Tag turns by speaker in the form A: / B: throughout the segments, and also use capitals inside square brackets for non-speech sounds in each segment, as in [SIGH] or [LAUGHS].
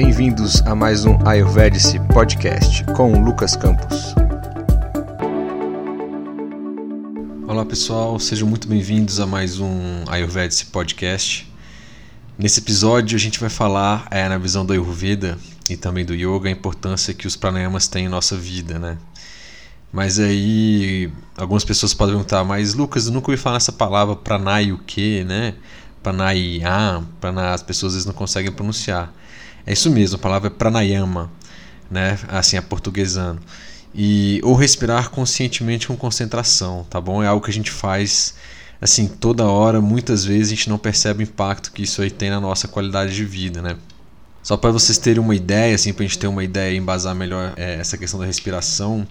A: Bem-vindos a mais um Ayurvedic Podcast com Lucas Campos. Olá pessoal, sejam muito bem-vindos a mais um Ayurvedic Podcast. Nesse episódio a gente vai falar, é, na visão do Ayurveda e também do Yoga, a importância que os pranayamas têm em nossa vida, né? Mas aí algumas pessoas podem perguntar, mas Lucas, eu nunca ouvi falar essa palavra pranay o quê, né? Pranayam, prana, as pessoas às vezes não conseguem pronunciar. É isso mesmo, a palavra é pranayama, né? Assim, a portuguesando. E ou respirar conscientemente com concentração, tá bom? É algo que a gente faz assim toda hora, muitas vezes a gente não percebe o impacto que isso aí tem na nossa qualidade de vida, né? Só para vocês terem uma ideia, assim, para a gente ter uma ideia e embasar melhor é, essa questão da respiração,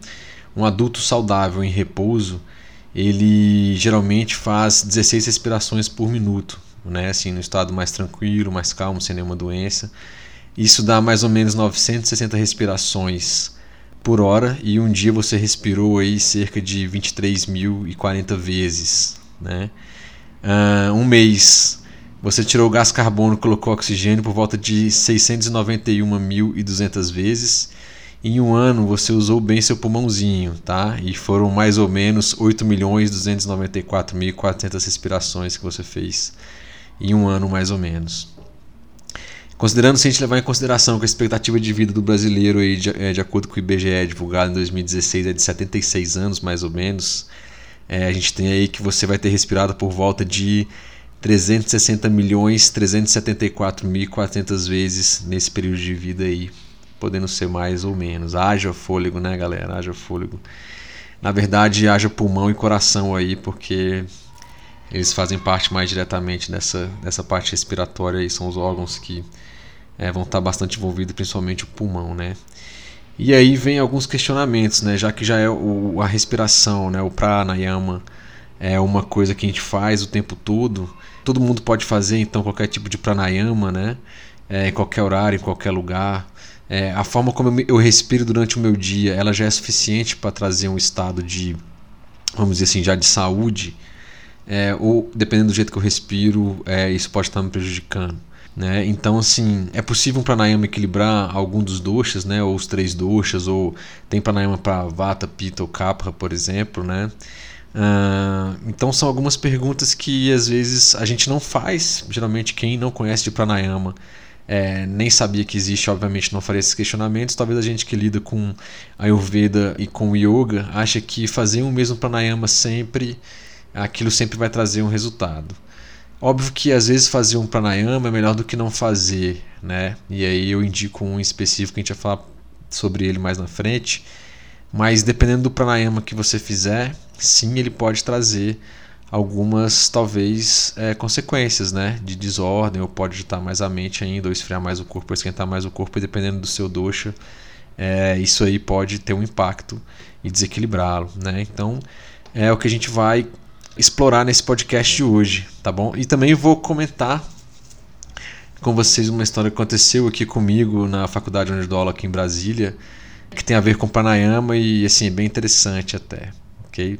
A: um adulto saudável em repouso, ele geralmente faz 16 respirações por minuto, né? Assim, no estado mais tranquilo, mais calmo, sem nenhuma doença. Isso dá mais ou menos 960 respirações por hora e um dia você respirou aí cerca de 23.040 vezes, né? Uh, um mês você tirou gás carbono colocou oxigênio por volta de 691.200 vezes. Em um ano você usou bem seu pulmãozinho, tá? E foram mais ou menos 8.294.400 respirações que você fez em um ano mais ou menos. Considerando se a gente levar em consideração que a expectativa de vida do brasileiro, aí, de, é, de acordo com o IBGE divulgado em 2016, é de 76 anos mais ou menos, é, a gente tem aí que você vai ter respirado por volta de 360 milhões 374 mil 400 vezes nesse período de vida aí, podendo ser mais ou menos. Haja fôlego, né, galera? Haja fôlego. Na verdade, haja pulmão e coração aí, porque eles fazem parte mais diretamente dessa, dessa parte respiratória e são os órgãos que é, vão estar bastante envolvidos, principalmente o pulmão, né? E aí vem alguns questionamentos, né? Já que já é o, a respiração, né? O pranayama é uma coisa que a gente faz o tempo todo. Todo mundo pode fazer, então, qualquer tipo de pranayama, né? É, em qualquer horário, em qualquer lugar. É, a forma como eu respiro durante o meu dia, ela já é suficiente para trazer um estado de, vamos dizer assim, já de saúde. É, ou dependendo do jeito que eu respiro, é, isso pode estar me prejudicando. Né? Então, assim, é possível um pranayama equilibrar algum dos doshas, né? ou os três doshas, ou tem pranayama para vata, pitta ou kapha, por exemplo. Né? Uh, então, são algumas perguntas que às vezes a gente não faz. Geralmente, quem não conhece de pranayama é, nem sabia que existe, obviamente não faria esses questionamentos. Talvez a gente que lida com Ayurveda e com Yoga acha que fazer o mesmo pranayama sempre, aquilo sempre vai trazer um resultado. Óbvio que às vezes fazer um pranayama é melhor do que não fazer, né? E aí eu indico um específico que a gente vai falar sobre ele mais na frente. Mas dependendo do pranayama que você fizer, sim, ele pode trazer algumas talvez é, consequências, né? De desordem, ou pode agitar mais a mente ainda, ou esfriar mais o corpo, ou esquentar mais o corpo, e dependendo do seu dosha, é, isso aí pode ter um impacto e desequilibrá-lo, né? Então é o que a gente vai explorar nesse podcast de hoje, tá bom? E também vou comentar com vocês uma história que aconteceu aqui comigo na faculdade onde dou aula aqui em Brasília, que tem a ver com pranayama e assim, é bem interessante até, ok?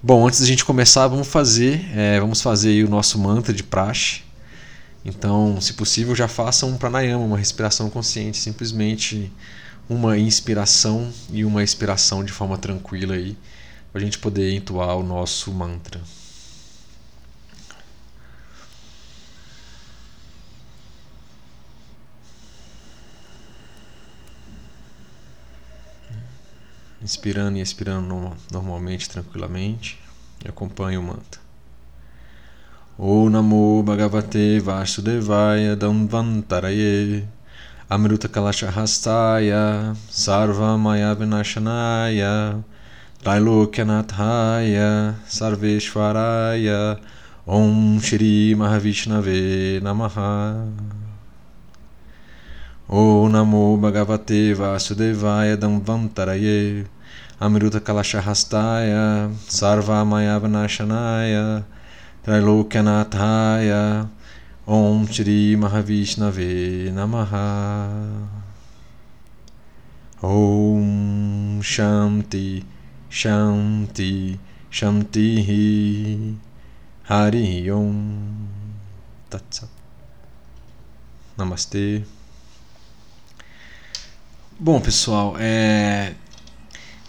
A: Bom, antes da gente começar, vamos fazer, é, vamos fazer o nosso mantra de praxe. Então, se possível, já faça um pranayama, uma respiração consciente, simplesmente uma inspiração e uma expiração de forma tranquila aí para a gente poder entoar o nosso mantra. Inspirando e expirando normalmente, tranquilamente. E acompanhe o mantra. O Namo Bhagavate Vasudevaya Damvantaraye Amruta Kalashahastaya Sarva Maya Vinashanaya Trailokyanataya Sarveshwaraya Om Shri Mahavishnave Namaha. O Namo Bhagavate Vasudevaya Damvantaraye Amruta Kalashahastaya Sarva Mayavanashanaya. Trailokyanataya Om Shri Mahavishnave Namaha. Om Shanti Shanti Shanti Hari Om. Tatsat Namastê Bom, pessoal, é...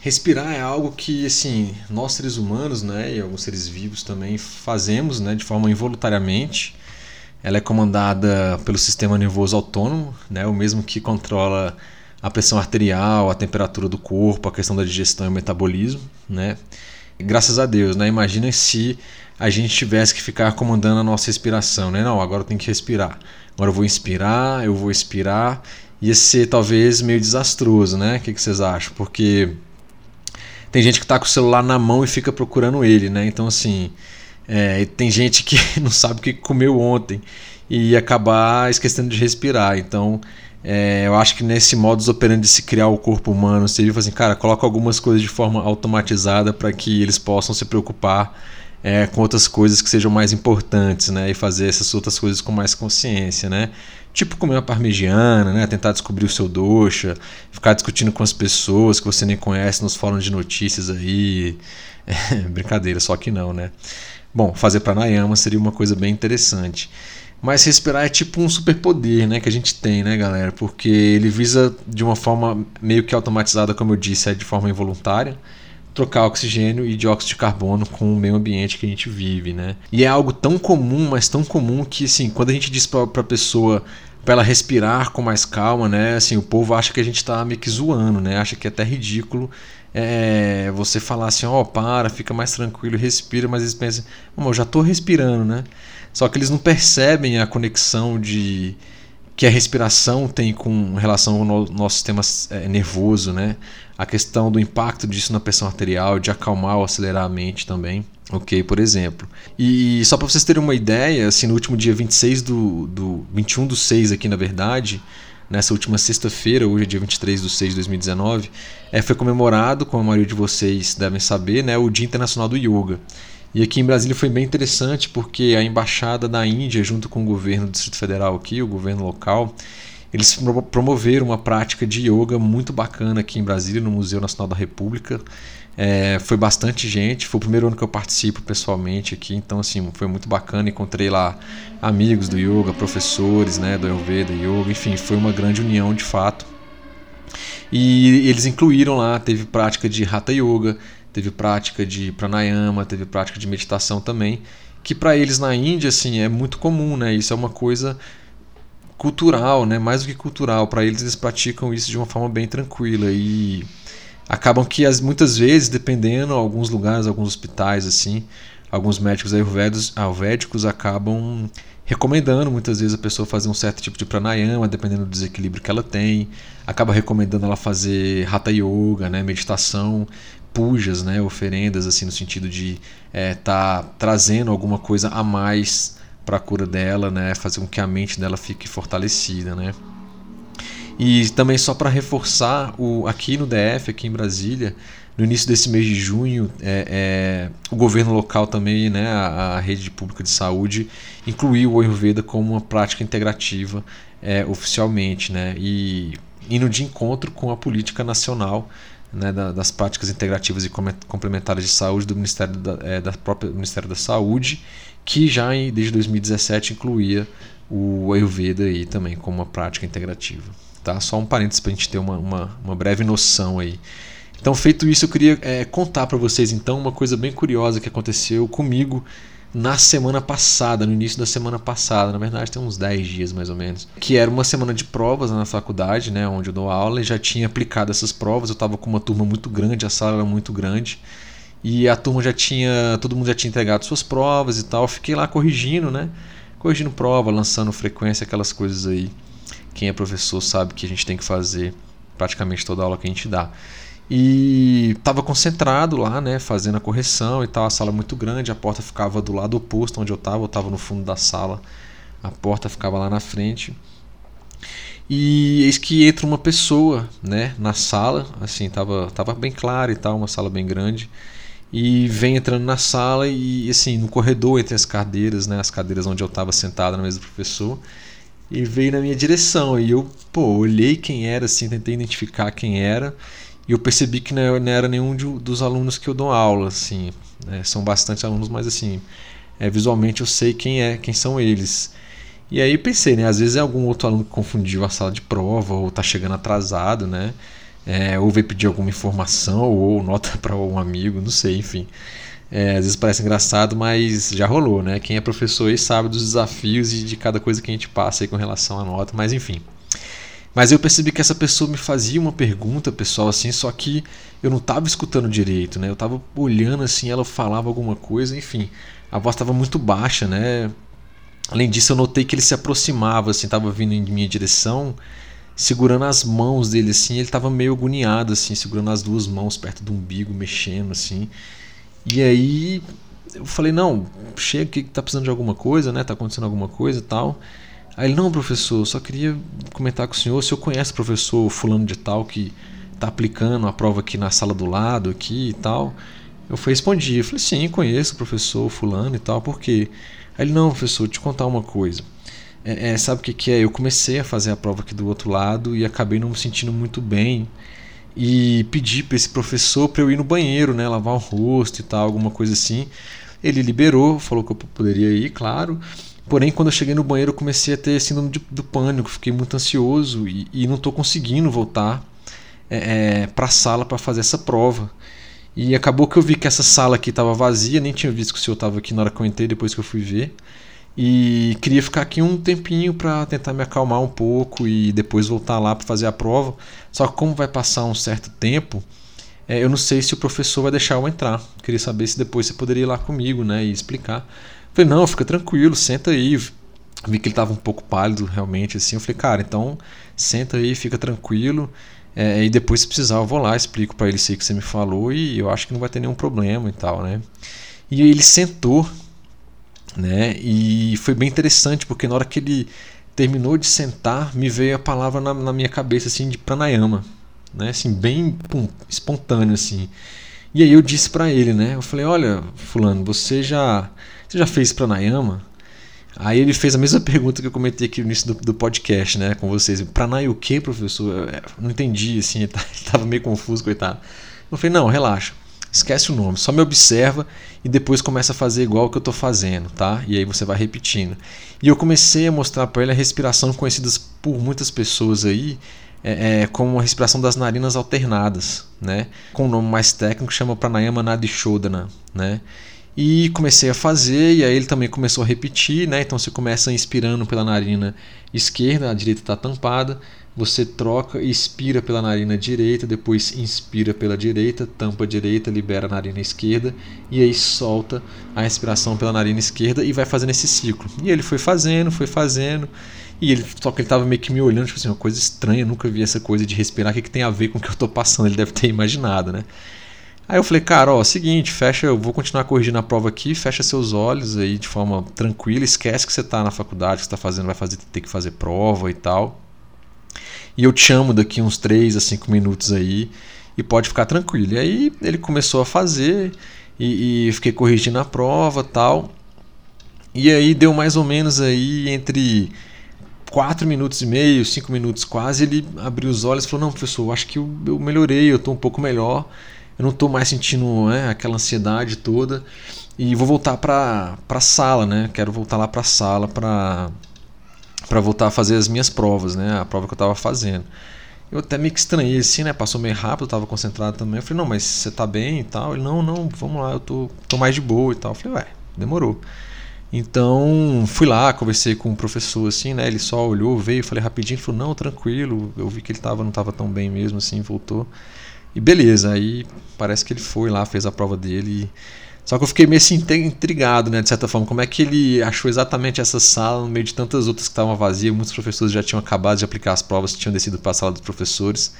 A: respirar é algo que, assim, nós seres humanos, né, e alguns seres vivos também fazemos, né, de forma involuntariamente. Ela é comandada pelo sistema nervoso autônomo, né, o mesmo que controla a pressão arterial, a temperatura do corpo, a questão da digestão e o metabolismo, né. Graças a Deus, né, imagina se a gente tivesse que ficar comandando a nossa respiração, né, não, agora eu tenho que respirar. Agora eu vou inspirar, eu vou expirar ia ser talvez meio desastroso, né? O que, que vocês acham? Porque tem gente que está com o celular na mão e fica procurando ele, né? Então, assim, é, tem gente que [LAUGHS] não sabe o que comeu ontem e acabar esquecendo de respirar. Então, é, eu acho que nesse modus operandi de se criar o corpo humano, seria assim, cara, coloca algumas coisas de forma automatizada para que eles possam se preocupar é, com outras coisas que sejam mais importantes, né? E fazer essas outras coisas com mais consciência, né? Tipo comer uma parmegiana, né? Tentar descobrir o seu doxa, ficar discutindo com as pessoas que você nem conhece nos fóruns de notícias aí. É, [LAUGHS] brincadeira, só que não, né? Bom, fazer pranayama seria uma coisa bem interessante. Mas respirar é tipo um superpoder, né, que a gente tem, né, galera? Porque ele visa de uma forma meio que automatizada, como eu disse, é de forma involuntária trocar oxigênio e dióxido de carbono com o meio ambiente que a gente vive, né? E é algo tão comum, mas tão comum que, assim, quando a gente diz para a pessoa para ela respirar com mais calma, né? Assim, o povo acha que a gente está meio que zoando, né? Acha que é até ridículo é, você falar assim, ó, oh, para, fica mais tranquilo, respira, mas eles pensam, eu já estou respirando, né? Só que eles não percebem a conexão de que a respiração tem com relação ao nosso sistema é, nervoso, né? A questão do impacto disso na pressão arterial, de acalmar ou acelerar a mente também ok, por exemplo. E só para vocês terem uma ideia, assim, no último dia 26 do, do 21 do 6 aqui, na verdade, nessa última sexta-feira, hoje é dia 23 do 6 de 2019, é, foi comemorado, como a maioria de vocês devem saber, né, o Dia Internacional do Yoga. E aqui em Brasília foi bem interessante porque a embaixada da Índia, junto com o governo do Distrito Federal aqui, o governo local, eles promoveram uma prática de yoga muito bacana aqui em Brasília, no Museu Nacional da República. É, foi bastante gente, foi o primeiro ano que eu participo pessoalmente aqui, então assim, foi muito bacana, encontrei lá amigos do yoga, professores, né, do Ayurveda, yoga, enfim, foi uma grande união de fato. E eles incluíram lá, teve prática de Hatha Yoga, teve prática de pranayama, teve prática de meditação também, que para eles na Índia assim é muito comum, né? Isso é uma coisa cultural, né? Mais do que cultural, para eles eles praticam isso de uma forma bem tranquila e acabam que as, muitas vezes, dependendo, alguns lugares, alguns hospitais assim, alguns médicos ayurvédicos, ayurvédicos acabam recomendando muitas vezes a pessoa fazer um certo tipo de pranayama, dependendo do desequilíbrio que ela tem, acaba recomendando ela fazer hatha yoga, né, meditação, pujas, né, oferendas assim no sentido de é, tá trazendo alguma coisa a mais para a cura dela, né, fazer com que a mente dela fique fortalecida, né. E também só para reforçar, o, aqui no DF, aqui em Brasília, no início desse mês de junho, é, é, o governo local também, né, a, a, rede pública de saúde, incluiu o Ayurveda como uma prática integrativa é, oficialmente, né, e indo de encontro com a política nacional né, da, das práticas integrativas e complementares de saúde do Ministério da, é, da própria Ministério da Saúde, que já em, desde 2017 incluía o Ayurveda aí também como uma prática integrativa. Tá? Só um parênteses para a gente ter uma, uma, uma, breve noção aí. Então, feito isso, eu queria é, contar para vocês então uma coisa bem curiosa que aconteceu comigo na semana passada, no início da semana passada, na verdade tem uns 10 dias mais ou menos, que era uma semana de provas na faculdade, né, onde eu dou aula, e já tinha aplicado essas provas, eu estava com uma turma muito grande, a sala era muito grande, e a turma já tinha, todo mundo já tinha entregado suas provas e tal, eu fiquei lá corrigindo, né, corrigindo prova, lançando frequência, aquelas coisas aí quem é professor sabe que a gente tem que fazer praticamente toda aula que a gente dá. E estava concentrado lá, né, fazendo a correção e tal, a sala muito grande, a porta ficava do lado oposto onde eu estava, eu estava no fundo da sala, a porta ficava lá na frente. E eis que entra uma pessoa, né, na sala, assim, tava, tava bem claro e tal, uma sala bem grande. E vem entrando na sala e assim, no corredor entre as cadeiras, né, as cadeiras onde eu estava sentado na mesa do professor, e veio na minha direção. E eu, pô, olhei quem era, assim, tentei identificar quem era. E eu percebi que não era nenhum de, dos alunos que eu dou aula, assim. Né? São bastante alunos, mas assim, é, visualmente eu sei quem é, quem são eles. E aí pensei, né? Às vezes é algum outro aluno que confundiu a sala de prova ou tá chegando atrasado, né? É, ou veio pedir alguma informação ou nota [LAUGHS] para um amigo, não sei, enfim. É, às vezes parece engraçado, mas já rolou, né? Quem é professor aí sabe dos desafios e de cada coisa que a gente passa aí com relação à nota, mas enfim. Mas eu percebi que essa pessoa me fazia uma pergunta, pessoal, assim, só que eu não estava escutando direito, né? Eu estava olhando assim, ela falava alguma coisa, enfim. A voz estava muito baixa, né? Além disso, eu notei que ele se aproximava, assim, estava vindo em minha direção, segurando as mãos dele, assim. Ele estava meio agoniado, assim, segurando as duas mãos perto do umbigo, mexendo, assim. E aí eu falei: Não, chega, que tá precisando de alguma coisa, né? Tá acontecendo alguma coisa e tal. Aí ele: Não, professor, só queria comentar com o senhor se eu conhece o professor Fulano de Tal que tá aplicando a prova aqui na sala do lado, aqui e tal. Eu respondi: eu Falei: Sim, conheço o professor Fulano e tal, por quê? Aí ele, não, professor, te contar uma coisa. É, é, sabe o que, que é? Eu comecei a fazer a prova aqui do outro lado e acabei não me sentindo muito bem. E pedi para esse professor para eu ir no banheiro, né, lavar o rosto e tal, alguma coisa assim. Ele liberou, falou que eu poderia ir, claro. Porém, quando eu cheguei no banheiro, eu comecei a ter síndrome de, do pânico, fiquei muito ansioso e, e não estou conseguindo voltar é, é, para a sala para fazer essa prova. E acabou que eu vi que essa sala aqui estava vazia, nem tinha visto que o senhor estava aqui na hora que eu entrei, depois que eu fui ver. E queria ficar aqui um tempinho para tentar me acalmar um pouco e depois voltar lá para fazer a prova. Só que como vai passar um certo tempo, é, eu não sei se o professor vai deixar eu entrar. Queria saber se depois você poderia ir lá comigo, né, e explicar. Falei, não, fica tranquilo, senta aí. Vi que ele estava um pouco pálido realmente assim. Eu falei, cara, então senta aí, fica tranquilo. É, e depois, se precisar, eu vou lá, explico para ele isso que você me falou e eu acho que não vai ter nenhum problema e tal, né? E ele sentou, né? E foi bem interessante porque na hora que ele terminou de sentar, me veio a palavra na, na minha cabeça assim de pranayama, né? Assim bem pum, espontâneo assim. E aí eu disse para ele, né? Eu falei, olha, fulano, você já você já fez pranayama? Aí ele fez a mesma [LAUGHS] pergunta que eu comentei aqui no início do, do podcast, né, com vocês. Pranay o quê, professor? Eu é, não entendi, assim, [LAUGHS] ele estava meio confuso, coitado. Eu falei, não, relaxa, esquece o nome, só me observa e depois começa a fazer igual o que eu estou fazendo, tá? E aí você vai repetindo. E eu comecei a mostrar para ele a respiração conhecidas por muitas pessoas aí, é, é, como a respiração das narinas alternadas, né? Com um nome mais técnico chama Pranayama Nadishodhana, né? E comecei a fazer, e aí ele também começou a repetir, né? Então você começa inspirando pela narina esquerda, a direita está tampada, você troca expira pela narina direita, depois inspira pela direita, tampa a direita, libera a narina esquerda, e aí solta a respiração pela narina esquerda e vai fazendo esse ciclo. E ele foi fazendo, foi fazendo, e ele só que ele estava meio que me olhando, tipo assim, uma coisa estranha, nunca vi essa coisa de respirar, o que, que tem a ver com o que eu estou passando? Ele deve ter imaginado, né? Aí eu falei, cara, ó, seguinte, fecha, eu vou continuar corrigindo a prova aqui, fecha seus olhos aí de forma tranquila, esquece que você está na faculdade, que você está fazendo, vai fazer, ter que fazer prova e tal. E eu te chamo daqui uns 3 a 5 minutos aí e pode ficar tranquilo. E aí ele começou a fazer e, e fiquei corrigindo a prova tal. E aí deu mais ou menos aí entre 4 minutos e meio, 5 minutos quase, ele abriu os olhos e falou, não professor, acho que eu, eu melhorei, eu estou um pouco melhor eu não estou mais sentindo né, aquela ansiedade toda e vou voltar para a sala, né? Quero voltar lá para a sala para para voltar a fazer as minhas provas, né? A prova que eu estava fazendo. Eu até que estranhei assim, né? Passou meio rápido, estava concentrado também. Eu falei, não, mas você está bem e tal? Ele, não, não, vamos lá, eu tô, tô mais de boa e tal. Eu falei, ué, demorou. Então, fui lá, conversei com o professor assim, né? Ele só olhou, veio, falei rapidinho, falou: "Não, tranquilo". Eu vi que ele tava não estava tão bem mesmo assim, voltou. E beleza, aí parece que ele foi lá, fez a prova dele. Só que eu fiquei meio assim intrigado, né, de certa forma, como é que ele achou exatamente essa sala no meio de tantas outras que estavam vazias, muitos professores já tinham acabado de aplicar as provas, tinham descido para a sala dos professores.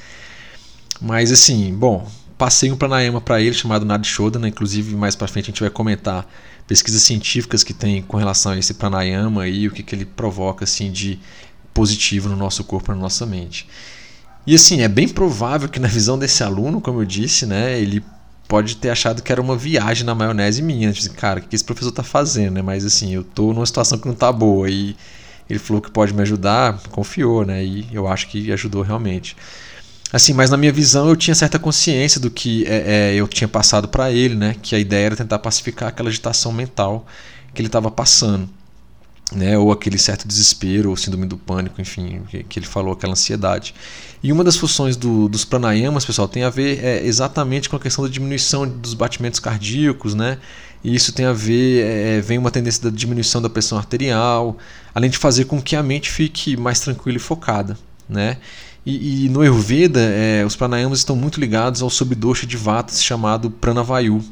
A: Mas assim, bom, passei um pranayama para ele chamado Nadishodana, né, inclusive mais para frente a gente vai comentar pesquisas científicas que tem com relação a esse pranayama e o que, que ele provoca assim de positivo no nosso corpo, na nossa mente. E assim, é bem provável que na visão desse aluno, como eu disse, né, ele pode ter achado que era uma viagem na maionese minha. Tipo, assim, cara, o que esse professor tá fazendo, né? Mas assim, eu tô numa situação que não tá boa e ele falou que pode me ajudar, confiou, né? E eu acho que ajudou realmente. Assim, mas na minha visão eu tinha certa consciência do que é, é, eu tinha passado para ele, né? Que a ideia era tentar pacificar aquela agitação mental que ele estava passando. Né, ou aquele certo desespero, ou síndrome do pânico, enfim, que, que ele falou, aquela ansiedade. E uma das funções do, dos pranayamas, pessoal, tem a ver é, exatamente com a questão da diminuição dos batimentos cardíacos, né? E isso tem a ver, é, vem uma tendência da diminuição da pressão arterial, além de fazer com que a mente fique mais tranquila e focada, né? E, e no Ayurveda, é, os pranayamas estão muito ligados ao subdosha de Vata chamado Pranavayu,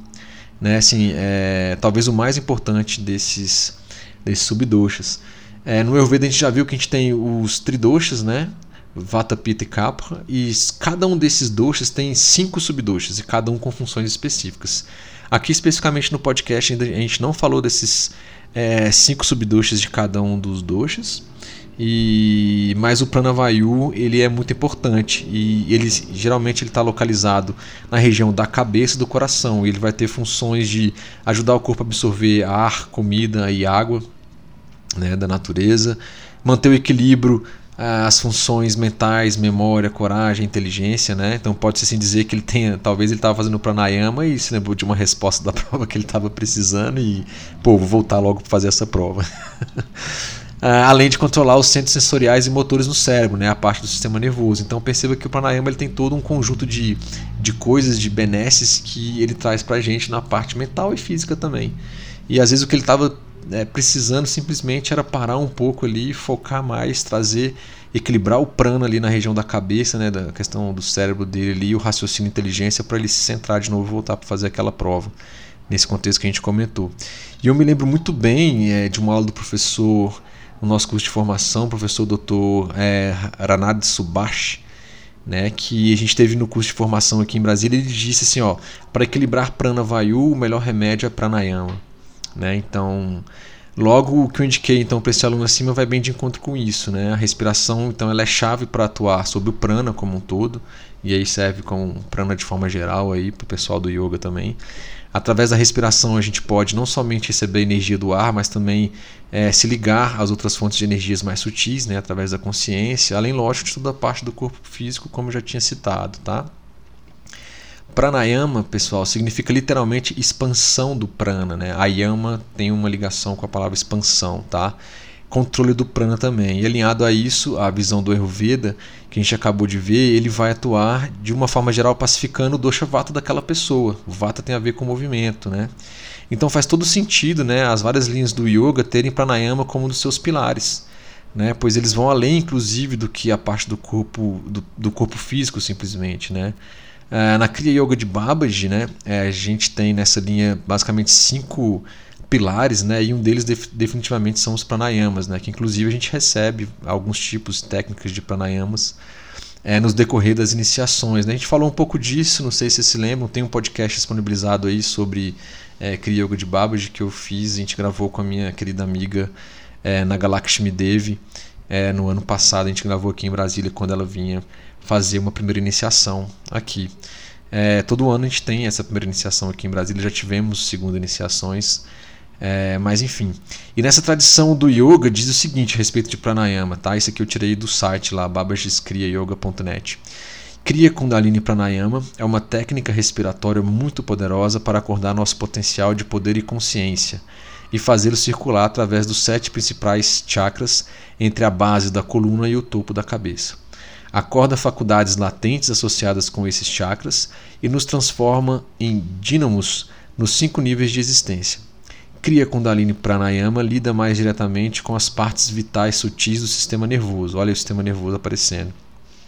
A: né? Assim, é, talvez o mais importante desses desses subdoshas. É, no Ayurveda a gente já viu que a gente tem os tridoshas, né? Vata, Pitta e Kapha, e cada um desses doshas tem cinco subdoshas, e cada um com funções específicas. Aqui especificamente no podcast a gente não falou desses é, cinco subdoshas de cada um dos doshas, e mas o pranavayu ele é muito importante e ele geralmente ele está localizado na região da cabeça e do coração. Ele vai ter funções de ajudar o corpo a absorver ar, comida e água né, da natureza, manter o equilíbrio, ah, as funções mentais, memória, coragem, inteligência, né? Então pode-se assim dizer que ele tenha, talvez ele estava fazendo pranayama e se lembrou de uma resposta da [LAUGHS] prova que ele estava precisando e, pô, vou voltar logo para fazer essa prova. [LAUGHS] ah, além de controlar os centros sensoriais e motores no cérebro, né? A parte do sistema nervoso. Então perceba que o pranayama ele tem todo um conjunto de, de coisas, de benesses que ele traz para gente na parte mental e física também. E às vezes o que ele estava é, precisando simplesmente era parar um pouco ali, focar mais, trazer, equilibrar o prana ali na região da cabeça, né, da questão do cérebro dele ali, o raciocínio e inteligência para ele se centrar de novo e voltar para fazer aquela prova, nesse contexto que a gente comentou. E eu me lembro muito bem é, de uma aula do professor no nosso curso de formação, professor Dr. É, Ranad Subash, né, que a gente teve no curso de formação aqui em Brasília, ele disse assim, ó, para equilibrar prana vayu, o melhor remédio é pranayama. Né? Então, logo o que eu indiquei então para esse aluno acima vai bem de encontro com isso, né? A respiração então ela é chave para atuar sobre o prana como um todo e aí serve como prana de forma geral aí para o pessoal do yoga também. Através da respiração a gente pode não somente receber energia do ar, mas também é, se ligar às outras fontes de energias mais sutis, né? Através da consciência, além lógico de toda a parte do corpo físico, como eu já tinha citado, tá? Pranayama, pessoal, significa literalmente expansão do prana, né? Ayama tem uma ligação com a palavra expansão, tá? Controle do prana também. E alinhado a isso, a visão do Ayurveda, que a gente acabou de ver, ele vai atuar de uma forma geral pacificando o dosha vata daquela pessoa. O vata tem a ver com movimento, né? Então faz todo sentido, né, as várias linhas do yoga terem pranayama como um dos seus pilares. Né, pois eles vão além, inclusive, do que a parte do corpo do, do corpo físico simplesmente, né? Uh, na Kriya Yoga de Babaji, né, é, a gente tem nessa linha basicamente cinco pilares, né, e um deles def definitivamente são os pranayamas, né, que inclusive a gente recebe alguns tipos técnicas de pranayamas é, nos decorrer das iniciações. Né. A gente falou um pouco disso, não sei se vocês se lembram, tem um podcast disponibilizado aí sobre é, Kriya Yoga de Babaji que eu fiz, a gente gravou com a minha querida amiga é, na Galakshmi Devi, é, no ano passado a gente gravou aqui em Brasília quando ela vinha fazer uma primeira iniciação aqui. É, todo ano a gente tem essa primeira iniciação aqui em Brasília, já tivemos segunda iniciações, é, mas enfim. E nessa tradição do yoga diz o seguinte a respeito de pranayama, tá? Isso aqui eu tirei do site lá, babajeskriyayoga.net. Kriya Kundalini Pranayama é uma técnica respiratória muito poderosa para acordar nosso potencial de poder e consciência e fazê-lo circular através dos sete principais chakras entre a base da coluna e o topo da cabeça acorda faculdades latentes associadas com esses chakras e nos transforma em dínamos nos cinco níveis de existência. Cria Kundalini Pranayama lida mais diretamente com as partes vitais sutis do sistema nervoso. Olha o sistema nervoso aparecendo.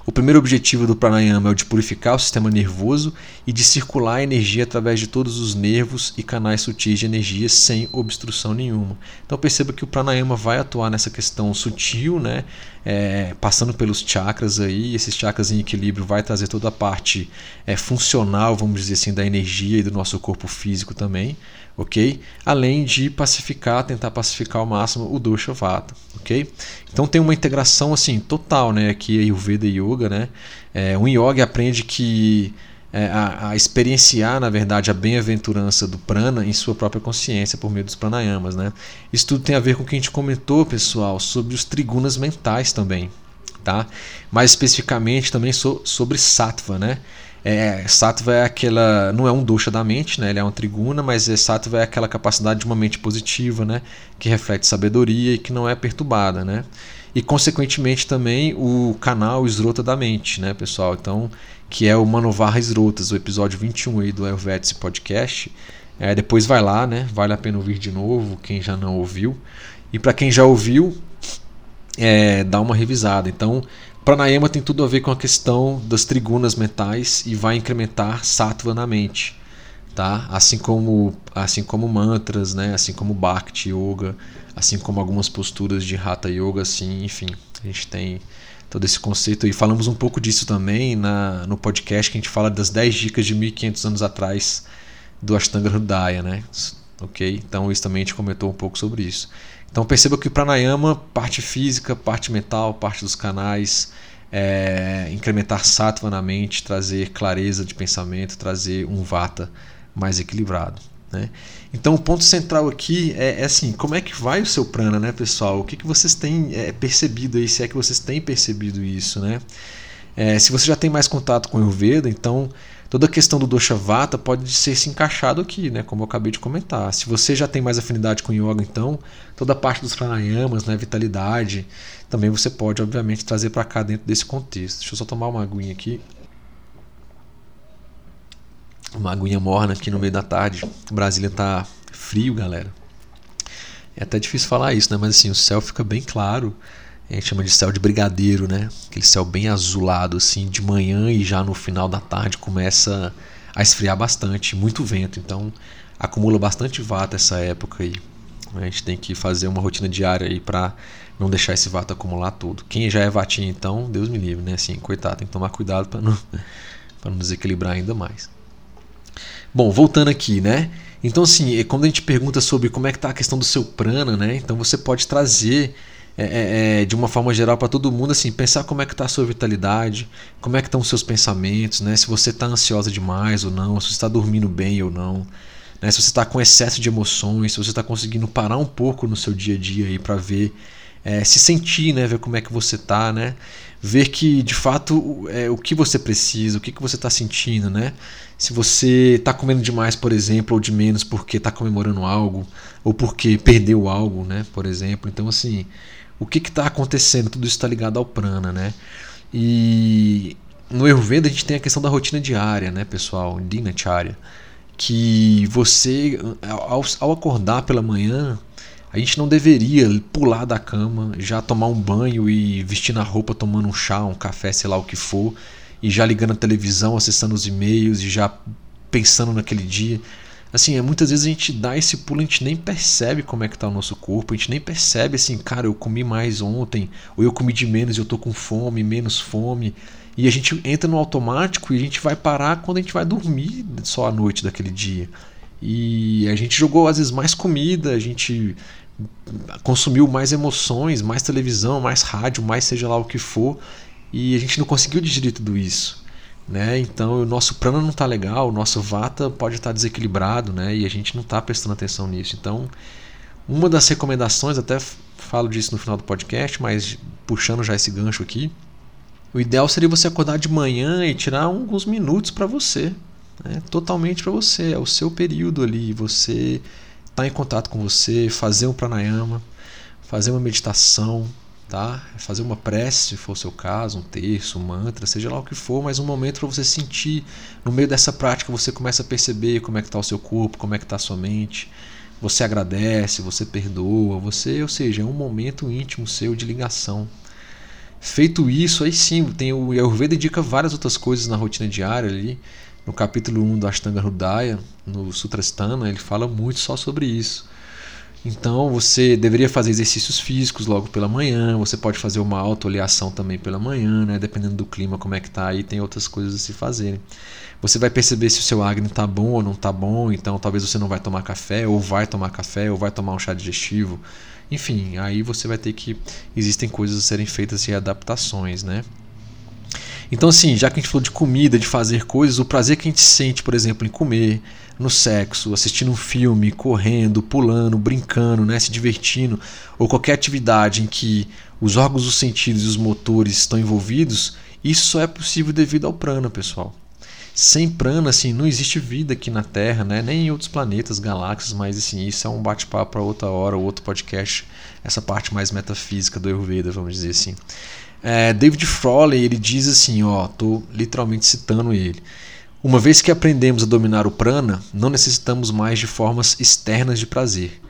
A: O primeiro objetivo do pranayama é o de purificar o sistema nervoso e de circular a energia através de todos os nervos e canais sutis de energia sem obstrução nenhuma. Então perceba que o pranayama vai atuar nessa questão sutil, né? É, passando pelos chakras aí, esses chakras em equilíbrio vai trazer toda a parte é, funcional, vamos dizer assim, da energia e do nosso corpo físico também ok? Além de pacificar, tentar pacificar ao máximo o dosha vata, ok? Então tem uma integração assim total, né? Aqui Ayurveda e Yoga, né? É, um yogi aprende que é, a, a, experienciar, na verdade, a bem-aventurança do prana em sua própria consciência por meio dos pranayamas, né? Isso tudo tem a ver com o que a gente comentou, pessoal, sobre os trigunas mentais também, tá? Mais especificamente também so, sobre sattva, né? É, sattva é aquela. Não é um dosha da mente, né? Ele é um triguna, mas é, sattva é aquela capacidade de uma mente positiva, né? Que reflete sabedoria e que não é perturbada, né? E consequentemente também o canal Esrota da mente, né, pessoal? Então, que é o Manovarra Esrotas, o episódio 21 aí do Ayurvedic Podcast. É, depois vai lá, né? Vale a pena ouvir de novo, quem já não ouviu. E para quem já ouviu, é, dá uma revisada. Então, Pranayama tem tudo a ver com a questão das trigunas mentais e vai incrementar sattva na mente, tá? Assim como assim como mantras, né? Assim como bhakti yoga, assim como algumas posturas de hatha yoga, assim, enfim, a gente tem todo esse conceito e falamos um pouco disso também na, no podcast que a gente fala das 10 dicas de 1500 anos atrás do Ashtanga Hridaya, né? Ok? Então isso também a gente comentou um pouco sobre isso. Então perceba que o pranayama, parte física, parte mental, parte dos canais, é, incrementar sattva na mente, trazer clareza de pensamento, trazer um vata mais equilibrado. Né? Então o ponto central aqui é, é, assim, como é que vai o seu prana, né, pessoal? O que, que vocês têm é, percebido aí, se é que vocês têm percebido isso, né? É, se você já tem mais contato com o Ayurveda, então toda a questão do dosha vata pode ser se encaixado aqui, né, como eu acabei de comentar. Se você já tem mais afinidade com yoga, então toda a parte dos pranayamas, né, vitalidade, também você pode, obviamente, trazer para cá dentro desse contexto. Deixa eu só tomar uma aguinha aqui uma aguinha morna aqui no meio da tarde. Brasília tá frio, galera. É até difícil falar isso, né? Mas assim, o céu fica bem claro. A gente chama de céu de brigadeiro, né? Aquele céu bem azulado, assim, de manhã e já no final da tarde começa a esfriar bastante, muito vento. Então acumula bastante vata essa época aí. A gente tem que fazer uma rotina diária aí para não deixar esse vata acumular tudo. Quem já é vatinho, então, Deus me livre, né? Assim, coitado, tem que tomar cuidado para não, [LAUGHS] pra não desequilibrar ainda mais. Bom, voltando aqui, né? Então, assim, é, quando a gente pergunta sobre como é que está a questão do seu prana, né? Então você pode trazer é, é, é de uma forma geral para todo mundo, assim, pensar como é que está a sua vitalidade, como é que estão os seus pensamentos, né? Se você está ansiosa demais ou não, se você está dormindo bem ou não, né? Se você está com excesso de emoções, se você está conseguindo parar um pouco no seu dia a dia aí para ver, é, se sentir, né? Ver como é que você está, né? Ver que de fato é, o que você precisa, o que, que você está sentindo, né? se você está comendo demais, por exemplo, ou de menos porque está comemorando algo, ou porque perdeu algo, né, por exemplo. Então, assim, o que está acontecendo? Tudo isso está ligado ao prana, né? E no Ayurveda a gente tem a questão da rotina diária, né, pessoal? Dinacharya. Que você, ao, ao acordar pela manhã, a gente não deveria pular da cama, já tomar um banho e vestir na roupa, tomando um chá, um café, sei lá o que for, e já ligando a televisão, acessando os e-mails e já pensando naquele dia. Assim, é, muitas vezes a gente dá esse pulo, a gente nem percebe como é que tá o nosso corpo, a gente nem percebe assim, cara, eu comi mais ontem, ou eu comi de menos eu tô com fome, menos fome. E a gente entra no automático e a gente vai parar quando a gente vai dormir só à noite daquele dia. E a gente jogou às vezes mais comida, a gente consumiu mais emoções, mais televisão, mais rádio, mais seja lá o que for, e a gente não conseguiu digerir tudo isso. Né? Então o nosso prana não está legal, o nosso vata pode estar tá desequilibrado né? e a gente não está prestando atenção nisso. Então, uma das recomendações, até falo disso no final do podcast, mas puxando já esse gancho aqui, o ideal seria você acordar de manhã e tirar alguns minutos para você, né? totalmente para você, é o seu período ali, você estar tá em contato com você, fazer um pranayama, fazer uma meditação, tá? Fazer uma prece, se for o seu caso, um terço, um mantra, seja lá o que for, mas um momento para você sentir, no meio dessa prática você começa a perceber como é que está o seu corpo, como é que está a sua mente, você agradece, você perdoa, você, ou seja, é um momento íntimo seu de ligação. Feito isso, aí sim, tem o Ayurveda indica várias outras coisas na rotina diária ali. No capítulo 1 do Ashtanga Hridaya, no Sutrasthana, ele fala muito só sobre isso então você deveria fazer exercícios físicos logo pela manhã, você pode fazer uma autooliação também pela manhã, né? dependendo do clima, como é que tá aí, tem outras coisas a se fazerem. Você vai perceber se o seu Agni está bom ou não está bom, então talvez você não vai tomar café, ou vai tomar café, ou vai tomar um chá digestivo. Enfim, aí você vai ter que. Existem coisas a serem feitas e adaptações, né? Então, assim, já que a gente falou de comida, de fazer coisas, o prazer que a gente sente, por exemplo, em comer, no sexo, assistindo um filme, correndo, pulando, brincando, né, se divertindo, ou qualquer atividade em que os órgãos dos sentidos e os motores estão envolvidos, isso só é possível devido ao prana, pessoal. sem prana, assim, não existe vida aqui na Terra, né? Nem em outros planetas, galáxias, mas assim, isso é um bate-papo para outra hora, outro podcast, essa parte mais metafísica do Ayurveda, vamos dizer assim. É, David Frawley, ele diz assim, ó, tô literalmente citando ele. Uma vez que aprendemos a dominar o prana, não necessitamos mais de formas externas de prazer.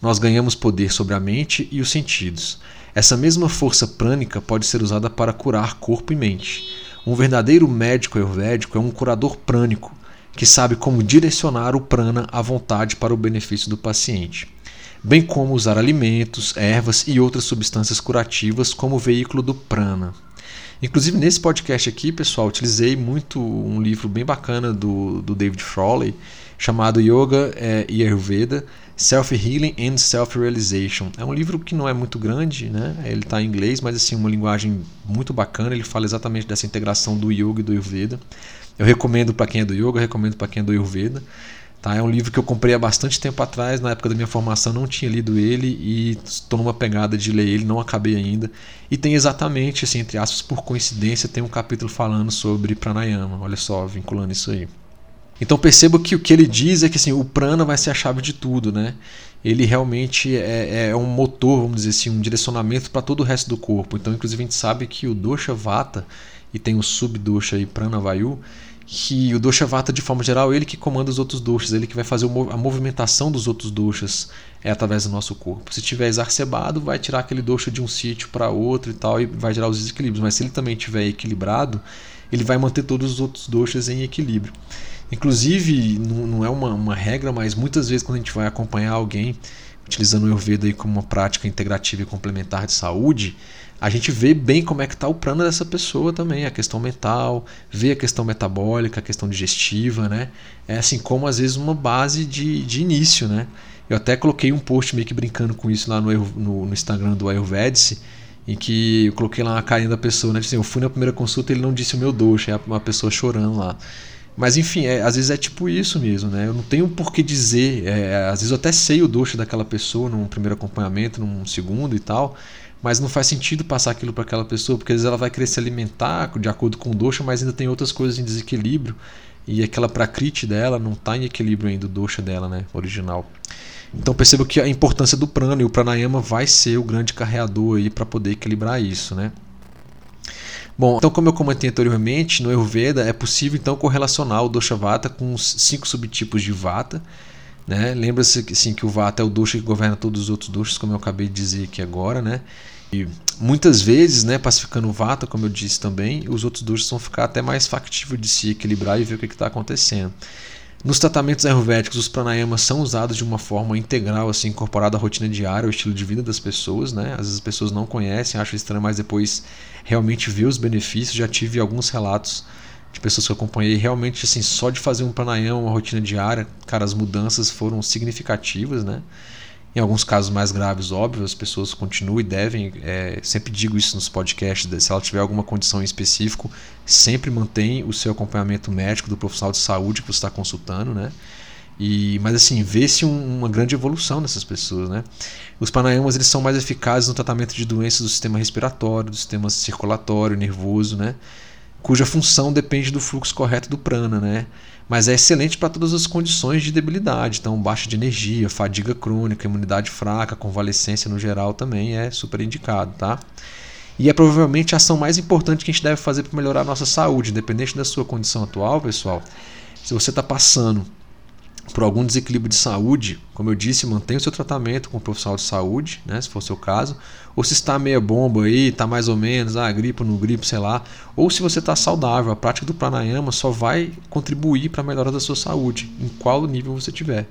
A: Nós ganhamos poder sobre a mente e os sentidos. Essa mesma força prânica pode ser usada para curar corpo e mente. Um verdadeiro médico ayurvédico é um curador prânico, que sabe como direcionar o prana à vontade para o benefício do paciente, bem como usar alimentos, ervas e outras substâncias curativas como veículo do prana. Inclusive nesse podcast aqui, pessoal, utilizei muito um livro bem bacana do, do David Frawley chamado Yoga é, e Ayurveda Self-Healing and Self-Realization. É um livro que não é muito grande, né? ele está em inglês, mas assim uma linguagem muito bacana. Ele fala exatamente dessa integração do Yoga e do Ayurveda. Eu recomendo para quem é do Yoga, recomendo para quem é do Ayurveda. Tá? É um livro que eu comprei há bastante tempo atrás, na época da minha formação não tinha lido ele e estou numa pegada de ler ele, não acabei ainda. E tem exatamente, assim, entre aspas, por coincidência, tem um capítulo falando sobre pranayama. Olha só, vinculando isso aí. Então perceba que o que ele diz é que assim, o prana vai ser a chave de tudo, né? Ele realmente é, é um motor, vamos dizer assim, um direcionamento para todo o resto do corpo. Então, inclusive, a gente sabe que o dosha vata e tem o subdosha aí prana vayu, que o dosha vata de forma geral ele que comanda os outros doshas, ele que vai fazer a movimentação dos outros doshas é através do nosso corpo. Se tiver exacerbado, vai tirar aquele dosha de um sítio para outro e tal e vai gerar os desequilíbrios. Mas se ele também estiver equilibrado, ele vai manter todos os outros doshas em equilíbrio. Inclusive, não é uma, uma regra, mas muitas vezes quando a gente vai acompanhar alguém utilizando o Ayurveda aí como uma prática integrativa e complementar de saúde, a gente vê bem como é que está o prana dessa pessoa também, a questão mental, vê a questão metabólica, a questão digestiva, né? É assim como às vezes uma base de, de início, né? Eu até coloquei um post meio que brincando com isso lá no, no, no Instagram do Ayurvedic, em que eu coloquei lá a carinha da pessoa, né? Tipo assim, eu fui na primeira consulta e ele não disse o meu doce, é uma pessoa chorando lá. Mas enfim, é, às vezes é tipo isso mesmo, né? Eu não tenho por que dizer. É, às vezes eu até sei o doce daquela pessoa num primeiro acompanhamento, num segundo e tal, mas não faz sentido passar aquilo para aquela pessoa, porque às vezes ela vai querer se alimentar de acordo com o doce, mas ainda tem outras coisas em desequilíbrio e aquela prakriti dela não está em equilíbrio ainda, o dosha dela, né? Original. Então perceba que a importância do prana e o pranayama vai ser o grande carreador aí para poder equilibrar isso, né? Bom, então como eu comentei anteriormente, no Ayurveda é possível então correlacionar o dosha vata com os cinco subtipos de vata. Né? Lembra-se que, assim, que o vata é o dosha que governa todos os outros doshas, como eu acabei de dizer aqui agora. Né? E muitas vezes, né, pacificando o vata, como eu disse também, os outros doshas vão ficar até mais factíveis de se equilibrar e ver o que está acontecendo. Nos tratamentos ayurvédicos, os pranayamas são usados de uma forma integral, assim, incorporada à rotina diária, ao estilo de vida das pessoas, né? Às vezes as pessoas não conhecem, acham estranho, mas depois realmente vê os benefícios. Já tive alguns relatos de pessoas que eu acompanhei, realmente, assim, só de fazer um pranayama, uma rotina diária, cara, as mudanças foram significativas, né? Em alguns casos mais graves, óbvio, as pessoas continuam e devem. É, sempre digo isso nos podcasts: se ela tiver alguma condição em específico, sempre mantém o seu acompanhamento médico do profissional de saúde que você está consultando, né? E, mas assim, vê-se um, uma grande evolução nessas pessoas, né? Os pranayamas eles são mais eficazes no tratamento de doenças do sistema respiratório, do sistema circulatório, nervoso, né? Cuja função depende do fluxo correto do prana, né? mas é excelente para todas as condições de debilidade, então baixa de energia, fadiga crônica, imunidade fraca, convalescência no geral também é super indicado, tá? E é provavelmente a ação mais importante que a gente deve fazer para melhorar a nossa saúde, independente da sua condição atual, pessoal. Se você está passando por algum desequilíbrio de saúde, como eu disse, mantenha o seu tratamento com um profissional de saúde, né, se for o seu caso, ou se está meia bomba aí, está mais ou menos, ah, gripe ou não gripe, sei lá, ou se você está saudável, a prática do pranayama só vai contribuir para a melhora da sua saúde, em qual nível você tiver.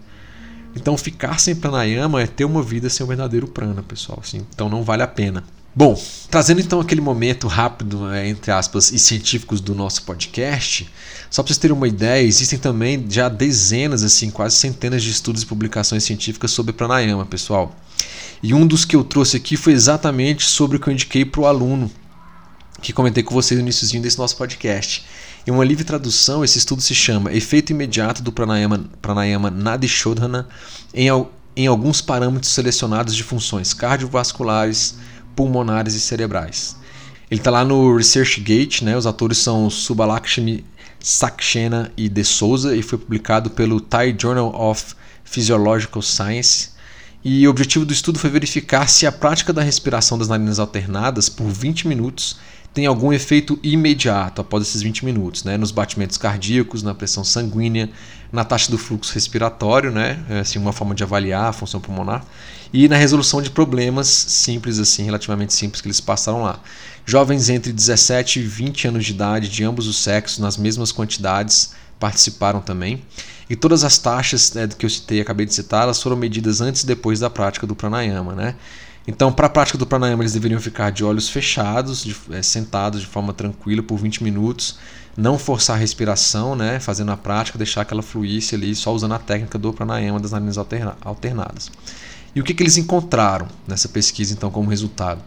A: Então, ficar sem pranayama é ter uma vida sem o verdadeiro prana, pessoal. Assim, então, não vale a pena. Bom, trazendo então aquele momento rápido, é, entre aspas, e científicos do nosso podcast, só para vocês terem uma ideia, existem também já dezenas, assim, quase centenas de estudos e publicações científicas sobre pranayama, pessoal. E um dos que eu trouxe aqui foi exatamente sobre o que eu indiquei para o aluno, que comentei com vocês no iníciozinho desse nosso podcast. Em uma livre tradução, esse estudo se chama Efeito Imediato do Pranayama, pranayama Nadishodhana em, em alguns parâmetros selecionados de funções cardiovasculares, pulmonares e cerebrais. Ele está lá no ResearchGate, né? os atores são Subalakshmi Sakshena e De Souza e foi publicado pelo Thai Journal of Physiological Science. E o objetivo do estudo foi verificar se a prática da respiração das narinas alternadas por 20 minutos tem algum efeito imediato após esses 20 minutos, né? nos batimentos cardíacos, na pressão sanguínea, na taxa do fluxo respiratório, né? É, assim, uma forma de avaliar a função pulmonar, e na resolução de problemas simples, assim, relativamente simples que eles passaram lá. Jovens entre 17 e 20 anos de idade, de ambos os sexos, nas mesmas quantidades, participaram também. E todas as taxas né, que eu citei, acabei de citar, elas foram medidas antes e depois da prática do pranayama, né? Então, para a prática do pranayama, eles deveriam ficar de olhos fechados, de, é, sentados de forma tranquila por 20 minutos, não forçar a respiração, né, fazendo a prática, deixar que ela fluísse ali, só usando a técnica do pranayama das narinas alterna alternadas. E o que, que eles encontraram nessa pesquisa, então, como resultado?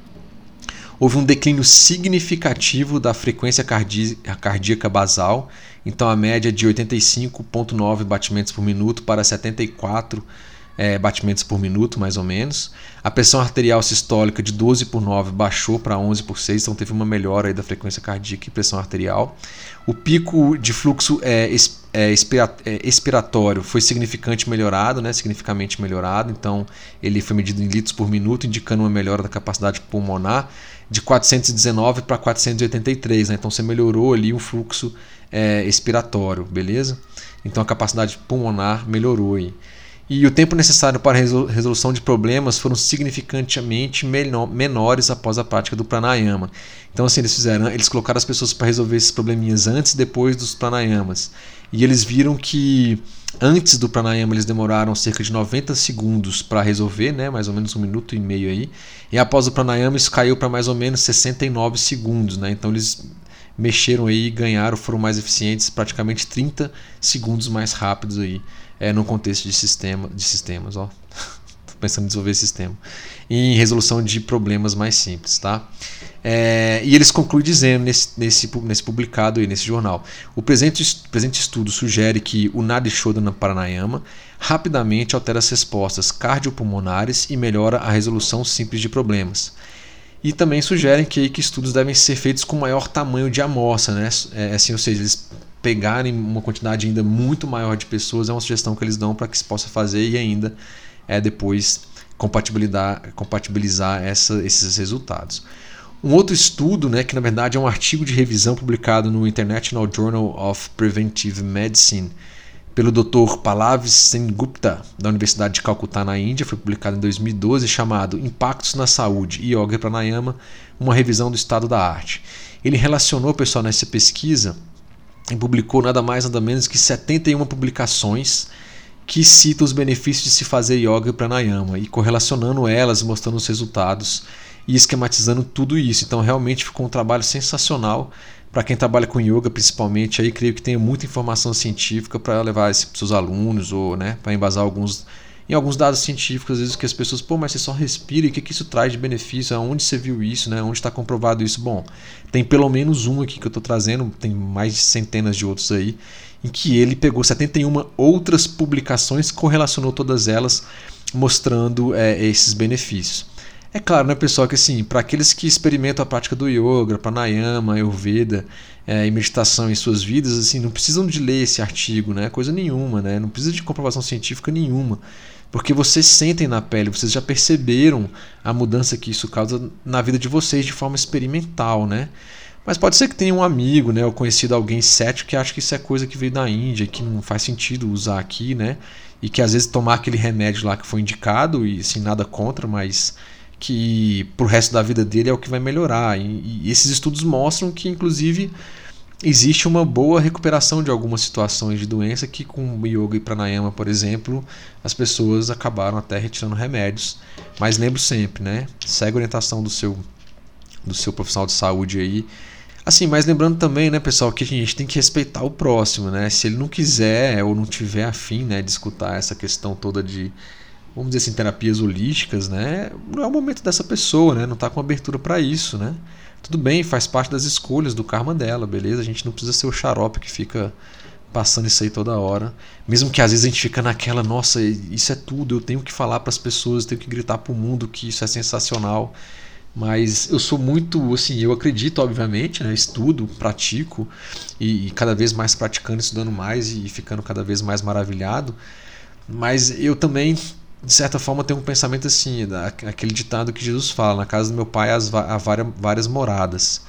A: Houve um declínio significativo da frequência cardíaca basal, então a média de 85,9 batimentos por minuto para 74 é, batimentos por minuto, mais ou menos. A pressão arterial sistólica de 12 por 9 baixou para 11 por 6, então teve uma melhora aí da frequência cardíaca e pressão arterial. O pico de fluxo é, é, é, expiratório foi significante melhorado, né, significativamente melhorado, então ele foi medido em litros por minuto, indicando uma melhora da capacidade pulmonar de 419 para 483, né, então você melhorou ali o fluxo é, expiratório, beleza? Então a capacidade pulmonar melhorou aí e o tempo necessário para a resolução de problemas foram significantemente menores após a prática do pranayama. Então assim eles fizeram, eles colocaram as pessoas para resolver esses probleminhas antes e depois dos pranayamas. E eles viram que antes do pranayama eles demoraram cerca de 90 segundos para resolver, né, mais ou menos um minuto e meio aí. E após o pranayama isso caiu para mais ou menos 69 segundos, né? Então eles mexeram aí, ganharam, foram mais eficientes, praticamente 30 segundos mais rápidos aí é, no contexto de, sistema, de sistemas. Ó. [LAUGHS] Tô pensando em desenvolver sistema. E em resolução de problemas mais simples. Tá? É, e eles concluem dizendo nesse, nesse, nesse publicado aí, nesse jornal: o presente, presente estudo sugere que o Nadi Shodhana Paranayama rapidamente altera as respostas cardiopulmonares e melhora a resolução simples de problemas. E também sugerem que, que estudos devem ser feitos com maior tamanho de amostra, né? É, assim, ou seja, eles pegarem uma quantidade ainda muito maior de pessoas é uma sugestão que eles dão para que se possa fazer e ainda é depois compatibilizar, compatibilizar essa, esses resultados. Um outro estudo, né, que na verdade é um artigo de revisão publicado no International Journal of Preventive Medicine pelo Dr. Pallav Sengupta, da Universidade de Calcutá, na Índia, foi publicado em 2012, chamado Impactos na Saúde, Yoga Pranayama, uma revisão do estado da arte. Ele relacionou, pessoal, nessa pesquisa, e publicou nada mais nada menos que 71 publicações que citam os benefícios de se fazer yoga e pranayama e correlacionando elas, mostrando os resultados e esquematizando tudo isso. Então realmente ficou um trabalho sensacional para quem trabalha com yoga, principalmente aí creio que tem muita informação científica para levar para seus alunos ou né, para embasar alguns em alguns dados científicos, às vezes que as pessoas, pô, mas você só respira, e o que, que isso traz de benefício? Aonde você viu isso, né? Onde está comprovado isso? Bom, tem pelo menos um aqui que eu estou trazendo, tem mais de centenas de outros aí, em que ele pegou 71 outras publicações, correlacionou todas elas, mostrando é, esses benefícios. É claro, né, pessoal, que assim, para aqueles que experimentam a prática do yoga, pranayama, ayurveda é, e meditação em suas vidas, assim, não precisam de ler esse artigo, né, coisa nenhuma, né, não precisa de comprovação científica nenhuma porque vocês sentem na pele, vocês já perceberam a mudança que isso causa na vida de vocês de forma experimental, né? Mas pode ser que tenha um amigo, né, ou conhecido alguém cético que acha que isso é coisa que veio da Índia, que não faz sentido usar aqui, né? E que às vezes tomar aquele remédio lá que foi indicado e assim nada contra, mas que pro resto da vida dele é o que vai melhorar. E, e esses estudos mostram que inclusive existe uma boa recuperação de algumas situações de doença que com yoga e pranayama, por exemplo, as pessoas acabaram até retirando remédios. Mas lembro sempre, né? Segue a orientação do seu do seu profissional de saúde aí. Assim, mas lembrando também, né, pessoal, que a gente tem que respeitar o próximo, né? Se ele não quiser ou não tiver afim, né, de escutar essa questão toda de vamos dizer assim, terapias holísticas, né? Não é o momento dessa pessoa, né? Não está com abertura para isso, né? Tudo bem, faz parte das escolhas do karma dela, beleza? A gente não precisa ser o xarope que fica passando isso aí toda hora. Mesmo que às vezes a gente fica naquela, nossa, isso é tudo, eu tenho que falar para as pessoas, eu tenho que gritar para o mundo que isso é sensacional. Mas eu sou muito, assim, eu acredito, obviamente, né? estudo, pratico e, e cada vez mais praticando, estudando mais e ficando cada vez mais maravilhado. Mas eu também, de certa forma, tenho um pensamento assim, aquele ditado que Jesus fala: na casa do meu pai há várias moradas.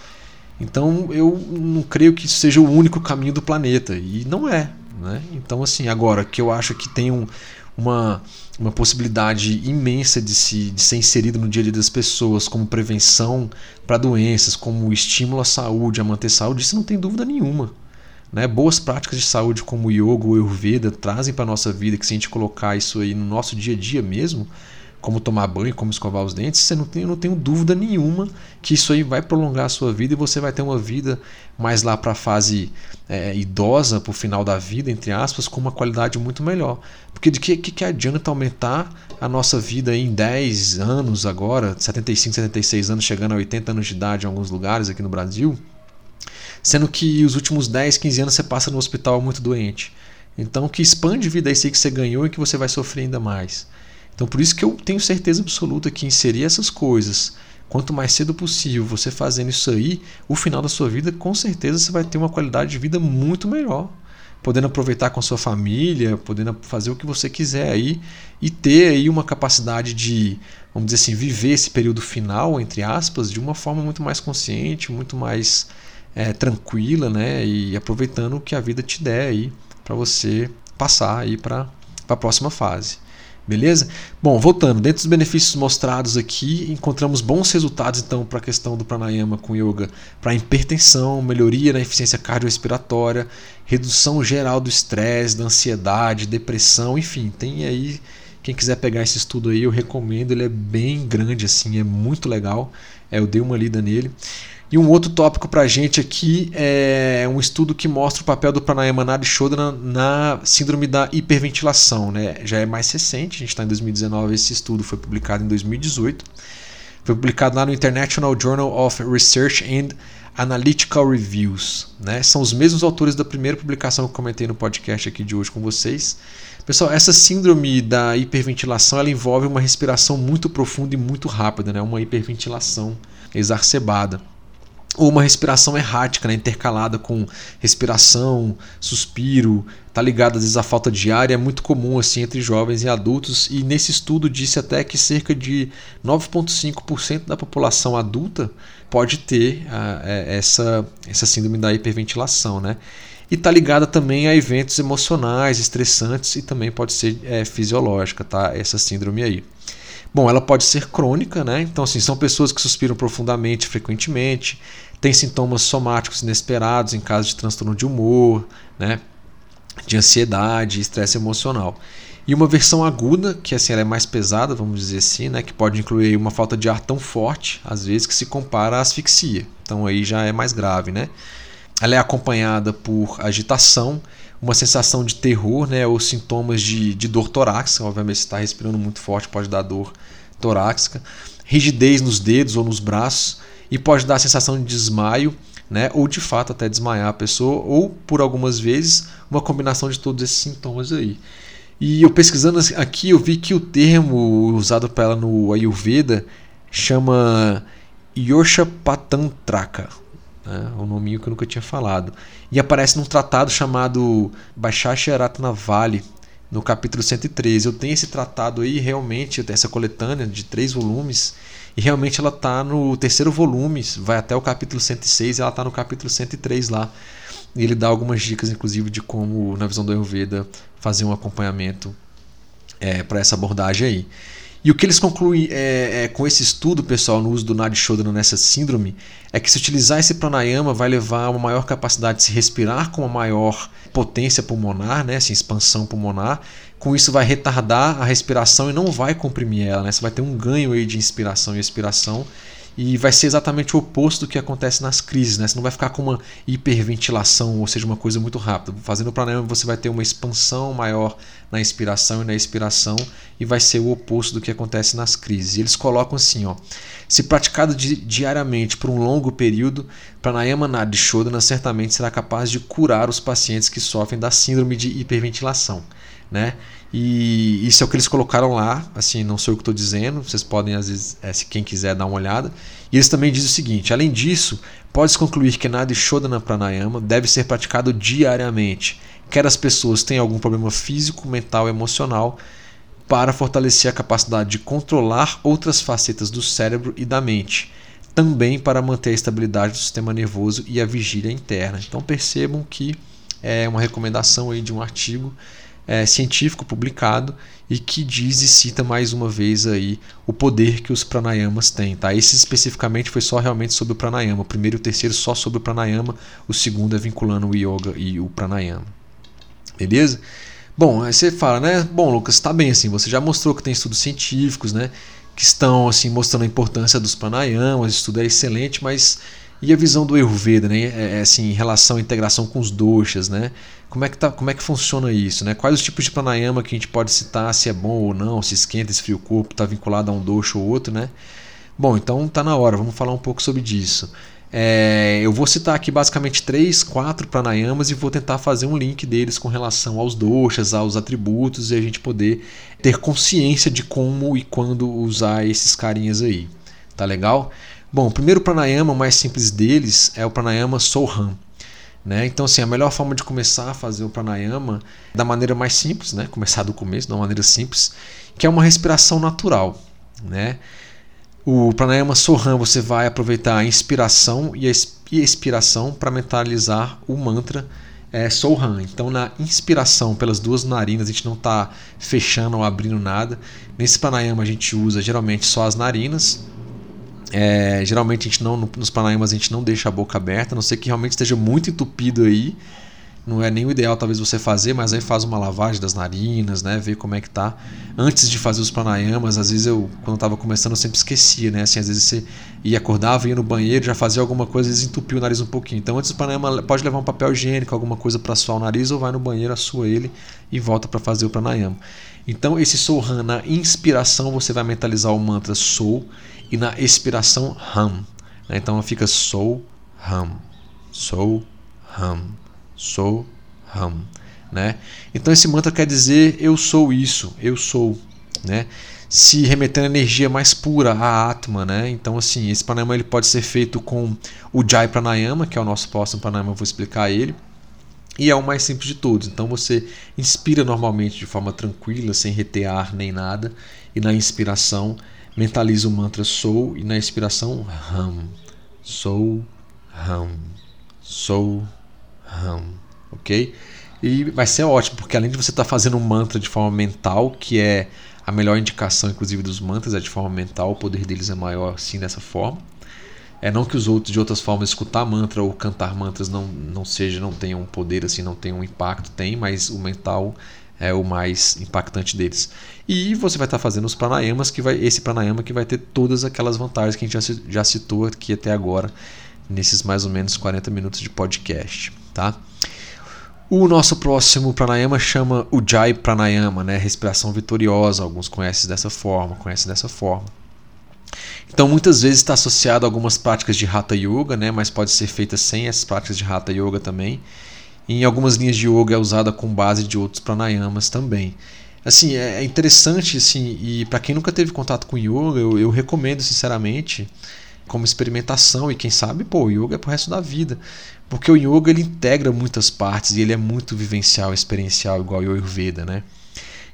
A: Então eu não creio que isso seja o único caminho do planeta. E não é. Né? Então, assim, agora que eu acho que tem um, uma, uma possibilidade imensa de, se, de ser inserido no dia a dia das pessoas como prevenção para doenças, como estímulo à saúde, a manter saúde, isso não tem dúvida nenhuma. Né? Boas práticas de saúde como yoga ou Ayurveda trazem para nossa vida que se a gente colocar isso aí no nosso dia a dia mesmo, como tomar banho, como escovar os dentes, você não tem, não tenho dúvida nenhuma que isso aí vai prolongar a sua vida e você vai ter uma vida mais lá para a fase é, idosa, para o final da vida, entre aspas, com uma qualidade muito melhor. Porque de que, que, que adianta aumentar a nossa vida em 10 anos agora, 75, 76 anos, chegando a 80 anos de idade em alguns lugares aqui no Brasil, sendo que os últimos 10, 15 anos você passa no hospital muito doente. Então, que expande vida aí que você ganhou e que você vai sofrer ainda mais. Então, por isso que eu tenho certeza absoluta que inserir essas coisas, quanto mais cedo possível você fazendo isso aí, o final da sua vida, com certeza você vai ter uma qualidade de vida muito melhor. Podendo aproveitar com a sua família, podendo fazer o que você quiser aí e ter aí uma capacidade de, vamos dizer assim, viver esse período final, entre aspas, de uma forma muito mais consciente, muito mais é, tranquila, né? E aproveitando o que a vida te der aí para você passar aí para a próxima fase. Beleza? Bom, voltando, dentro dos benefícios mostrados aqui, encontramos bons resultados então para a questão do pranayama com yoga, para hipertensão, melhoria na eficiência cardiorrespiratória, redução geral do estresse, da ansiedade, depressão, enfim, tem aí quem quiser pegar esse estudo aí, eu recomendo, ele é bem grande assim, é muito legal. É, eu dei uma lida nele. E um outro tópico para a gente aqui é um estudo que mostra o papel do pranayama nadi shodhana na síndrome da hiperventilação. Né? Já é mais recente, a gente está em 2019, esse estudo foi publicado em 2018. Foi publicado lá no International Journal of Research and Analytical Reviews. Né? São os mesmos autores da primeira publicação que eu comentei no podcast aqui de hoje com vocês. Pessoal, essa síndrome da hiperventilação ela envolve uma respiração muito profunda e muito rápida, né? uma hiperventilação exacerbada ou uma respiração errática, né, intercalada com respiração, suspiro, tá ligado às vezes à falta de ar, é muito comum assim entre jovens e adultos e nesse estudo disse até que cerca de 9,5% da população adulta pode ter uh, essa, essa síndrome da hiperventilação, né? E tá ligada também a eventos emocionais, estressantes e também pode ser é, fisiológica, tá? Essa síndrome aí. Bom, ela pode ser crônica, né? Então, assim, são pessoas que suspiram profundamente, frequentemente, têm sintomas somáticos inesperados em caso de transtorno de humor, né? De ansiedade, estresse emocional. E uma versão aguda, que assim ela é mais pesada, vamos dizer assim, né? Que pode incluir uma falta de ar tão forte, às vezes, que se compara à asfixia. Então aí já é mais grave, né? Ela é acompanhada por agitação, uma sensação de terror, né, ou sintomas de, de dor torácica. Obviamente, se está respirando muito forte, pode dar dor torácica, rigidez nos dedos ou nos braços, e pode dar a sensação de desmaio, né, ou de fato até desmaiar a pessoa, ou por algumas vezes uma combinação de todos esses sintomas aí. E eu pesquisando aqui, eu vi que o termo usado para ela no Ayurveda chama Yorshapatantraka, né? um nominho que eu nunca tinha falado. E aparece num tratado chamado Baixacha Ratnavali, no capítulo 113. Eu tenho esse tratado aí, realmente, essa coletânea de três volumes, e realmente ela está no terceiro volume, vai até o capítulo 106 e ela está no capítulo 103 lá. E ele dá algumas dicas, inclusive, de como, na visão do Ayurveda, fazer um acompanhamento é, para essa abordagem aí. E o que eles concluem é, é, com esse estudo, pessoal, no uso do Nadi Shodhana nessa síndrome, é que se utilizar esse pranayama vai levar a uma maior capacidade de se respirar com uma maior potência pulmonar, né, essa expansão pulmonar. Com isso vai retardar a respiração e não vai comprimir ela, né? Você vai ter um ganho aí de inspiração e expiração e vai ser exatamente o oposto do que acontece nas crises, né? Você não vai ficar com uma hiperventilação, ou seja, uma coisa muito rápida. Fazendo o pranayama você vai ter uma expansão maior na inspiração e na expiração e vai ser o oposto do que acontece nas crises. E eles colocam assim, ó, se praticado di diariamente por um longo período, pranayama nadi shodhana certamente será capaz de curar os pacientes que sofrem da síndrome de hiperventilação, né? E isso é o que eles colocaram lá, assim, não sei o que estou dizendo, vocês podem, às vezes, é, se quem quiser dar uma olhada. E eles também dizem o seguinte: além disso, pode-se concluir que Nadi Shodhana Pranayama deve ser praticado diariamente, quer as pessoas tenham algum problema físico, mental, emocional, para fortalecer a capacidade de controlar outras facetas do cérebro e da mente, também para manter a estabilidade do sistema nervoso e a vigília interna. Então percebam que é uma recomendação aí de um artigo é, científico publicado e que diz e cita mais uma vez aí o poder que os pranayamas têm. Tá? Esse especificamente foi só realmente sobre o pranayama. O primeiro e o terceiro só sobre o pranayama, o segundo é vinculando o yoga e o pranayama. Beleza? Bom, aí você fala, né? Bom, Lucas, está bem assim, você já mostrou que tem estudos científicos, né? Que estão assim mostrando a importância dos pranayamas, o estudo é excelente, mas e a visão do Ayurveda, né? É, é, assim, em relação à integração com os doshas, né? Como é que, tá, como é que funciona isso, né? Quais os tipos de pranayama que a gente pode citar, se é bom ou não, se esquenta, esfria o corpo, está vinculado a um dosha ou outro, né? Bom, então tá na hora, vamos falar um pouco sobre disso. É, eu vou citar aqui basicamente três, quatro pranayamas e vou tentar fazer um link deles com relação aos doshas, aos atributos e a gente poder ter consciência de como e quando usar esses carinhas aí. Tá legal? Bom, o primeiro pranayama, mais simples deles, é o pranayama Soham. Né? Então, assim, a melhor forma de começar a fazer o pranayama da maneira mais simples, né? começar do começo, uma maneira simples, que é uma respiração natural. Né? O pranayama Soham você vai aproveitar a inspiração e a expiração para mentalizar o mantra é, Soham. Então, na inspiração pelas duas narinas, a gente não está fechando ou abrindo nada. Nesse pranayama, a gente usa geralmente só as narinas. É, geralmente a gente não nos pranayamas a gente não deixa a boca aberta, a não ser que realmente esteja muito entupido aí não é nem o ideal talvez você fazer, mas aí faz uma lavagem das narinas, né, ver como é que tá. Antes de fazer os pranayamas, às vezes eu quando estava começando eu sempre esquecia, né? Assim, às vezes você ia acordava, ia no banheiro, já fazia alguma coisa, às vezes o nariz um pouquinho. Então antes do pranayama pode levar um papel higiênico, alguma coisa para suar o nariz ou vai no banheiro, assua ele e volta para fazer o pranayama. Então esse Sohan na inspiração você vai mentalizar o mantra Sou e na expiração Ham. Né? Então fica Sou Ham, Sou Ham sou Ram, né? Então esse mantra quer dizer eu sou isso, eu sou, né? Se remetendo a energia mais pura, a Atma, né? Então assim, esse pranayama ele pode ser feito com o Jai Pranayama, que é o nosso próximo pranayama, eu vou explicar ele. E é o mais simples de todos. Então você inspira normalmente de forma tranquila, sem retear nem nada, e na inspiração mentaliza o mantra sou e na expiração Ram. Sou Ram. Sou Ok? E vai ser ótimo, porque além de você estar tá fazendo um mantra de forma mental, que é a melhor indicação, inclusive, dos mantras, é de forma mental, o poder deles é maior assim dessa forma. É não que os outros, de outras formas, escutar mantra ou cantar mantras não, não seja, não tenham um poder assim, não tenham um impacto, tem, mas o mental é o mais impactante deles. E você vai estar tá fazendo os pranayamas, que vai, esse pranayama que vai ter todas aquelas vantagens que a gente já, já citou aqui até agora, nesses mais ou menos 40 minutos de podcast tá? O nosso próximo pranayama chama Ujjayi Pranayama, né? Respiração vitoriosa. Alguns conhecem dessa forma, conhecem dessa forma. Então, muitas vezes está associado a algumas práticas de Hatha Yoga, né? Mas pode ser feita sem essas práticas de Hatha Yoga também. Em algumas linhas de yoga é usada com base de outros pranayamas também. Assim, é, é interessante, assim, e para quem nunca teve contato com yoga, eu, eu recomendo sinceramente como experimentação e quem sabe, pô, o yoga é pro resto da vida. Porque o yoga ele integra muitas partes e ele é muito vivencial, experiencial, igual o Ayurveda, né?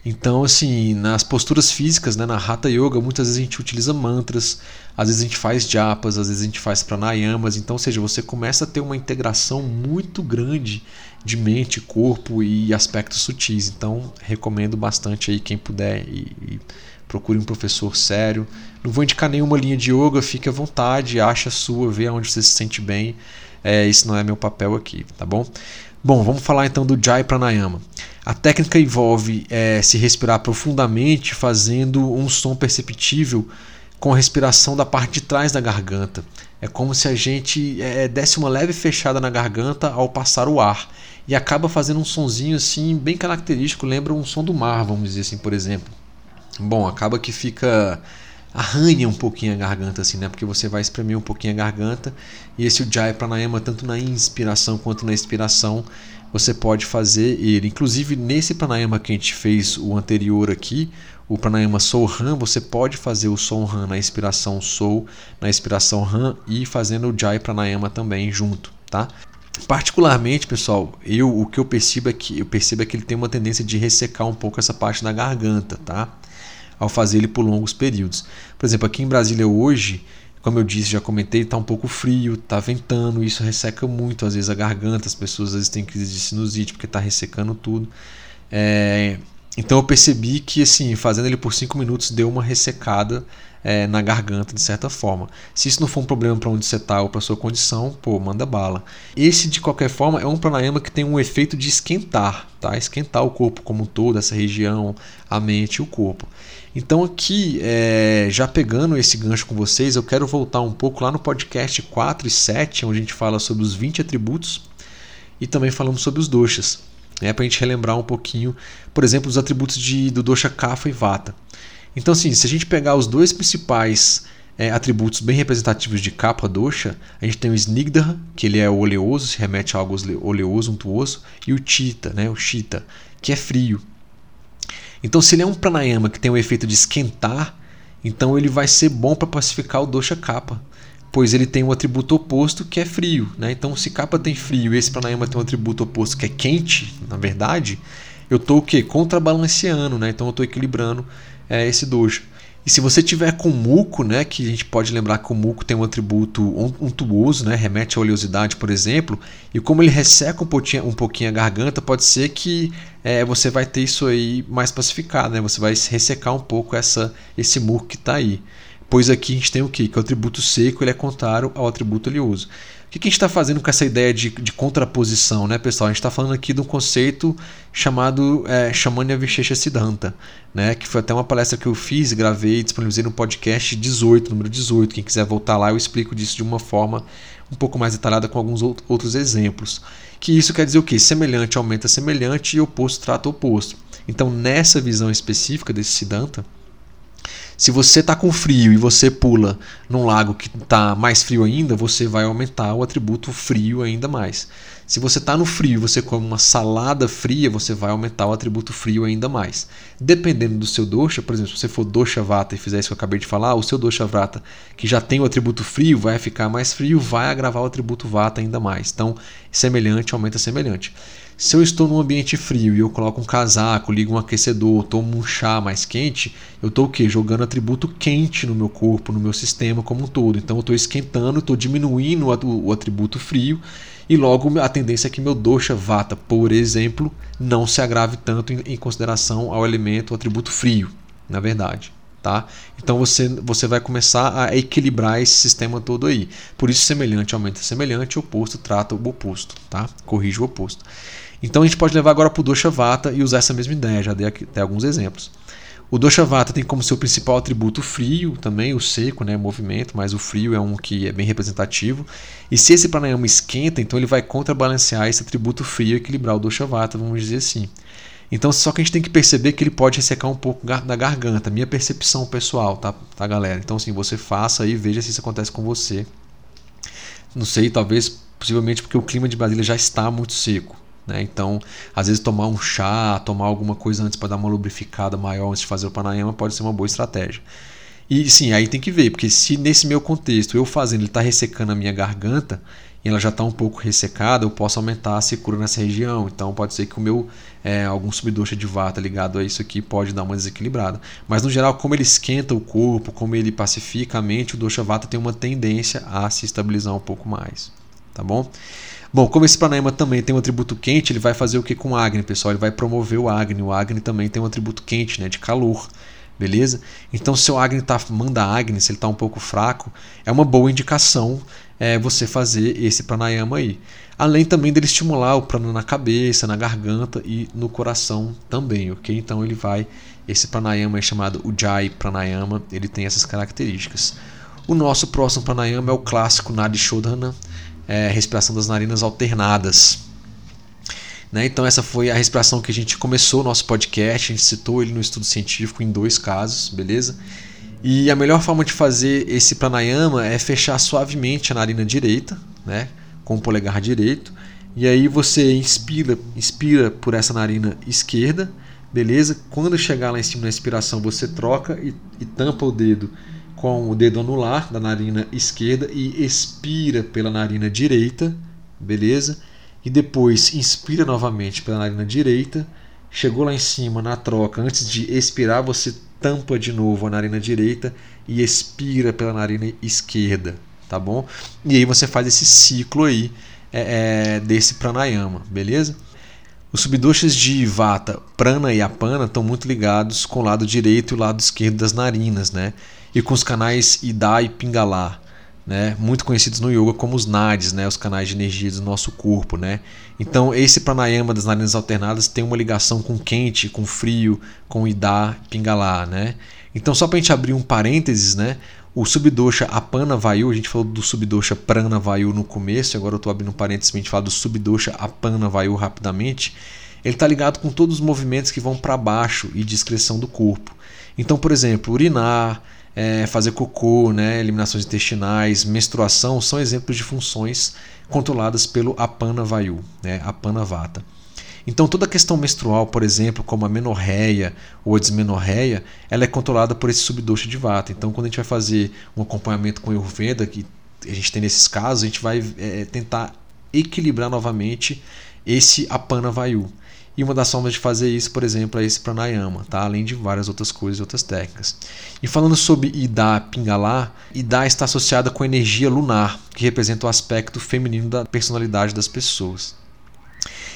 A: Então, assim, nas posturas físicas, né, na Hatha Yoga, muitas vezes a gente utiliza mantras, às vezes a gente faz japas, às vezes a gente faz pranayamas. Então, ou seja, você começa a ter uma integração muito grande de mente, corpo e aspectos sutis. Então, recomendo bastante aí quem puder e, e procure um professor sério. Não vou indicar nenhuma linha de yoga, fique à vontade, acha a sua, vê onde você se sente bem. É, esse não é meu papel aqui, tá bom? Bom, vamos falar então do Jai Pranayama. A técnica envolve é, se respirar profundamente, fazendo um som perceptível com a respiração da parte de trás da garganta. É como se a gente é, desse uma leve fechada na garganta ao passar o ar e acaba fazendo um sonzinho assim bem característico, lembra um som do mar, vamos dizer assim, por exemplo. Bom, acaba que fica arranha um pouquinho a garganta, assim, né? Porque você vai espremer um pouquinho a garganta. E esse Ujjayi Pranayama, tanto na inspiração quanto na expiração, você pode fazer ele. Inclusive, nesse pranayama que a gente fez o anterior aqui, o pranayama Sohan, você pode fazer o Sohan na inspiração Sou, na inspiração Han e fazendo o Jai Pranayama também junto, tá? Particularmente, pessoal, eu o que eu percebo é que eu percebo é que ele tem uma tendência de ressecar um pouco essa parte da garganta, tá? Ao fazer ele por longos períodos. Por exemplo, aqui em Brasília hoje, como eu disse, já comentei, está um pouco frio, está ventando, isso resseca muito, às vezes a garganta, as pessoas às vezes têm crise de sinusite porque está ressecando tudo. É, então eu percebi que assim, fazendo ele por 5 minutos deu uma ressecada é, na garganta de certa forma. Se isso não for um problema para onde você está ou para sua condição, pô, manda bala. Esse de qualquer forma é um pranayama que tem um efeito de esquentar, tá? Esquentar o corpo como um todo, essa região, a mente e o corpo. Então aqui, é, já pegando esse gancho com vocês, eu quero voltar um pouco lá no podcast 4 e 7, onde a gente fala sobre os 20 atributos e também falamos sobre os doshas. Né, para a gente relembrar um pouquinho, por exemplo, os atributos de, do dosha Kapha e Vata. Então, assim, se a gente pegar os dois principais é, atributos bem representativos de Kapha dosha, a gente tem o Snigdha, que ele é oleoso, se remete a algo oleoso, untuoso, e o Chita, né, o Chita, que é frio. Então, se ele é um pranayama que tem o efeito de esquentar, então ele vai ser bom para pacificar o dosha kapha, pois ele tem um atributo oposto que é frio. Né? Então, se kapha tem frio e esse pranayama tem um atributo oposto que é quente, na verdade, eu estou o quê? Contrabalanceando, né? então eu estou equilibrando é, esse dosha. E se você tiver com muco, né, que a gente pode lembrar que o muco tem um atributo untuoso, né, remete à oleosidade, por exemplo, e como ele resseca um pouquinho, um pouquinho a garganta, pode ser que é, você vai ter isso aí mais pacificado, né, você vai ressecar um pouco essa, esse muco que está aí. Pois aqui a gente tem o quê? Que o atributo seco ele é contrário ao atributo oleoso. O que, a gente está fazendo com essa ideia de, de contraposição, né, pessoal? A gente está falando aqui de um conceito chamado é, Shamanya Vishesha Siddhanta, né, que foi até uma palestra que eu fiz, gravei, disponibilizei no podcast 18, número 18. Quem quiser voltar lá, eu explico disso de uma forma um pouco mais detalhada com alguns outros exemplos. Que isso quer dizer o quê? Semelhante aumenta semelhante e oposto trata oposto. Então, nessa visão específica desse Siddhanta, se você está com frio e você pula num lago que está mais frio ainda, você vai aumentar o atributo frio ainda mais. Se você está no frio e você come uma salada fria, você vai aumentar o atributo frio ainda mais. Dependendo do seu dosha, por exemplo, se você for dosha vata e fizer isso que eu acabei de falar, o seu dosha vata que já tem o atributo frio vai ficar mais frio, vai agravar o atributo vata ainda mais. Então, semelhante aumenta semelhante. Se eu estou num ambiente frio e eu coloco um casaco, ligo um aquecedor, tomo um chá mais quente, eu estou o quê? Jogando atributo quente no meu corpo, no meu sistema como um todo. Então eu estou esquentando, estou diminuindo o atributo frio e logo a tendência é que meu dosha vata, por exemplo, não se agrave tanto em consideração ao elemento, ao atributo frio, na verdade. Tá? Então você, você vai começar a equilibrar esse sistema todo aí. Por isso, semelhante aumenta semelhante, oposto trata o oposto, tá? corrige o oposto. Então a gente pode levar agora para o Dosha Vata e usar essa mesma ideia, já dei aqui até alguns exemplos. O Dosha Vata tem como seu principal atributo o frio, também o seco, né, movimento, mas o frio é um que é bem representativo. E se esse pranayama esquenta, então ele vai contrabalancear esse atributo frio e equilibrar o Dosha Vata, vamos dizer assim. Então, só que a gente tem que perceber que ele pode ressecar um pouco da garganta, minha percepção pessoal, tá, tá galera? Então, assim, você faça aí, veja se isso acontece com você. Não sei, talvez, possivelmente porque o clima de Brasília já está muito seco. Né? Então, às vezes tomar um chá, tomar alguma coisa antes para dar uma lubrificada maior antes de fazer o pranayama pode ser uma boa estratégia. E sim, aí tem que ver, porque se nesse meu contexto eu fazendo ele está ressecando a minha garganta e ela já está um pouco ressecada, eu posso aumentar a secura nessa região. Então pode ser que o meu é, algum subdoxa de vata ligado a isso aqui pode dar uma desequilibrada. Mas no geral, como ele esquenta o corpo, como ele pacifica a mente, o dosha vata tem uma tendência a se estabilizar um pouco mais, tá bom? Bom, como esse pranayama também tem um atributo quente, ele vai fazer o que com o Agni, pessoal? Ele vai promover o Agni. O Agni também tem um atributo quente, né, de calor. Beleza? Então, se o Agni tá, manda Agni, se ele está um pouco fraco, é uma boa indicação é, você fazer esse pranayama aí. Além também dele estimular o prana na cabeça, na garganta e no coração também, ok? Então ele vai, esse pranayama é chamado Ujjayi Pranayama, ele tem essas características. O nosso próximo pranayama é o clássico Nadi Shodhana, é, respiração das narinas alternadas. Né? Então essa foi a respiração que a gente começou o nosso podcast, a gente citou ele no estudo científico em dois casos, beleza? E a melhor forma de fazer esse pranayama é fechar suavemente a narina direita, né, com o polegar direito, e aí você inspira, inspira por essa narina esquerda, beleza? Quando chegar lá em cima na inspiração, você troca e, e tampa o dedo com o dedo anular da narina esquerda e expira pela narina direita, beleza? E depois inspira novamente pela narina direita. Chegou lá em cima na troca, antes de expirar, você tampa de novo a narina direita e expira pela narina esquerda, tá bom? E aí você faz esse ciclo aí é, é, desse pranayama, beleza? Os subdoshas de Vata, Prana e Apana estão muito ligados com o lado direito e o lado esquerdo das narinas, né? E com os canais Ida e Pingala, né? Muito conhecidos no yoga como os nadis, né? Os canais de energia do nosso corpo, né? Então esse pranayama das narinas alternadas tem uma ligação com quente, com frio, com Ida e Pingala, né? Então só para a gente abrir um parênteses, né? O subdosha Apana Vayu, a gente falou do subdosha Prana Vayu no começo, agora eu estou abrindo um parênteses para a gente falar do subdosha Apana Vayu rapidamente. Ele está ligado com todos os movimentos que vão para baixo e discreção do corpo. Então, por exemplo, urinar, é, fazer cocô, né, eliminações intestinais, menstruação são exemplos de funções controladas pelo Apana Vayu, né, Apana Vata. Então toda a questão menstrual, por exemplo, como a menorreia ou a desmenorreia, ela é controlada por esse subdosha de vata. Então quando a gente vai fazer um acompanhamento com Ayurveda, que a gente tem nesses casos, a gente vai é, tentar equilibrar novamente esse apana vayu. E uma das formas de fazer isso, por exemplo, é esse pranayama, tá? além de várias outras coisas e outras técnicas. E falando sobre Ida Pingala, Ida está associada com a energia lunar, que representa o aspecto feminino da personalidade das pessoas.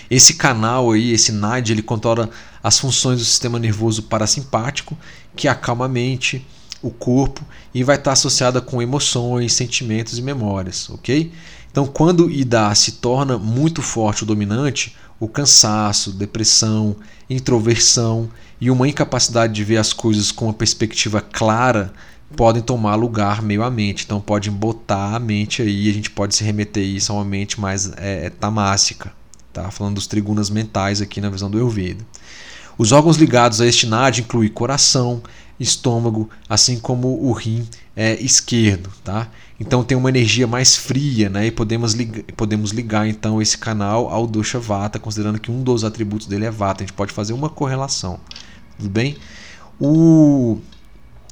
A: Esse canal aí, esse NAD, ele controla as funções do sistema nervoso parasimpático, que acalma a mente, o corpo e vai estar associada com emoções, sentimentos e memórias, ok? Então, quando IDA se torna muito forte o dominante, o cansaço, depressão, introversão e uma incapacidade de ver as coisas com uma perspectiva clara podem tomar lugar meio à mente. Então, pode botar a mente aí, a gente pode se remeter isso a uma mente mais é, tamássica. Tá? Falando dos trigunas mentais aqui na visão do Ayurveda. Os órgãos ligados a este NAD incluem coração, estômago, assim como o rim é, esquerdo. Tá? Então tem uma energia mais fria né? e podemos, ligar, podemos ligar então esse canal ao Dosha Vata, considerando que um dos atributos dele é Vata. A gente pode fazer uma correlação. Tudo bem? O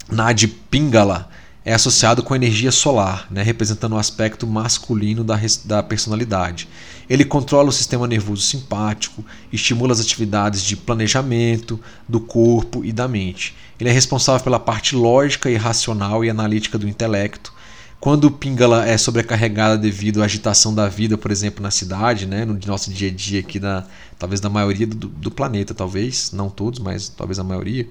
A: NAD Pingala é associado com a energia solar, né, representando o aspecto masculino da, da personalidade. Ele controla o sistema nervoso simpático, estimula as atividades de planejamento do corpo e da mente. Ele é responsável pela parte lógica e racional e analítica do intelecto. Quando o Pingala é sobrecarregada devido à agitação da vida, por exemplo, na cidade, né, no nosso dia a dia aqui, da, talvez da maioria do, do planeta, talvez, não todos, mas talvez a maioria,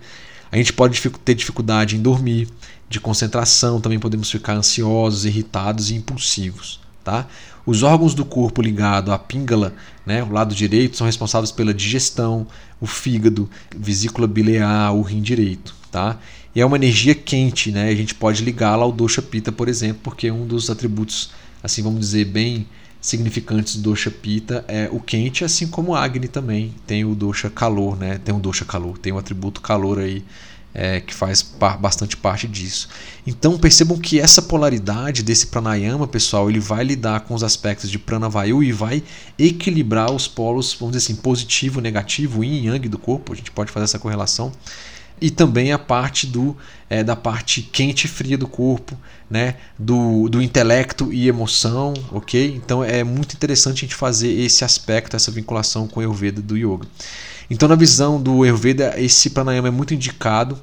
A: a gente pode ter dificuldade em dormir, de concentração, também podemos ficar ansiosos, irritados e impulsivos. Tá? Os órgãos do corpo ligado à píngala, né, o lado direito, são responsáveis pela digestão, o fígado, vesícula biliar, o rim direito. Tá? E é uma energia quente, né? a gente pode ligá-la ao dosha pita, por exemplo, porque um dos atributos, assim vamos dizer, bem significantes do dosha pita é o quente, assim como agni também tem o dosha calor, né? tem o dosha calor, tem o atributo calor aí é, que faz par, bastante parte disso. Então percebam que essa polaridade desse pranayama, pessoal, ele vai lidar com os aspectos de pranavayu e vai equilibrar os polos, vamos dizer assim, positivo, negativo, yin e yang do corpo. A gente pode fazer essa correlação e também a parte do é, da parte quente e fria do corpo, né, do, do intelecto e emoção, ok? Então é muito interessante a gente fazer esse aspecto, essa vinculação com o Ayurveda do Yoga. Então, na visão do Ayurveda, esse pranayama é muito indicado,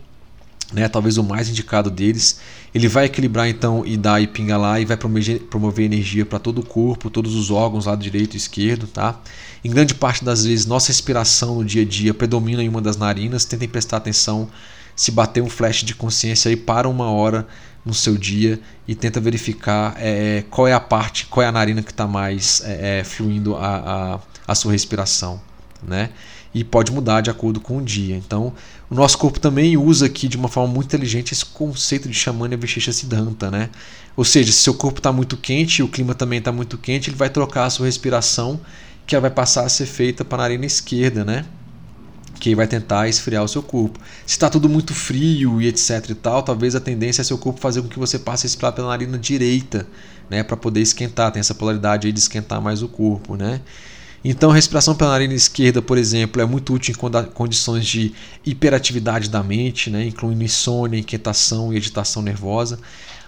A: né, talvez o mais indicado deles. Ele vai equilibrar então Ida e Pingala e vai promover, promover energia para todo o corpo, todos os órgãos, lado direito e esquerdo. Tá? Em grande parte das vezes, nossa respiração no dia a dia predomina em uma das narinas. Tentem prestar atenção se bater um flash de consciência aí para uma hora no seu dia e tenta verificar é, qual é a parte, qual é a narina que está mais é, é, fluindo a, a, a sua respiração. Né? e pode mudar de acordo com o dia. Então, o nosso corpo também usa aqui de uma forma muito inteligente esse conceito de Shamanya Vishisha Siddhanta, né? Ou seja, se seu corpo está muito quente e o clima também está muito quente, ele vai trocar a sua respiração, que ela vai passar a ser feita para a narina esquerda, né? que vai tentar esfriar o seu corpo. Se está tudo muito frio e etc e tal, talvez a tendência é seu corpo fazer com que você passe a respirar pela narina direita, né, para poder esquentar, tem essa polaridade aí de esquentar mais o corpo, né? Então, a respiração pela narina esquerda, por exemplo, é muito útil em condições de hiperatividade da mente, né, incluindo insônia, inquietação e agitação nervosa.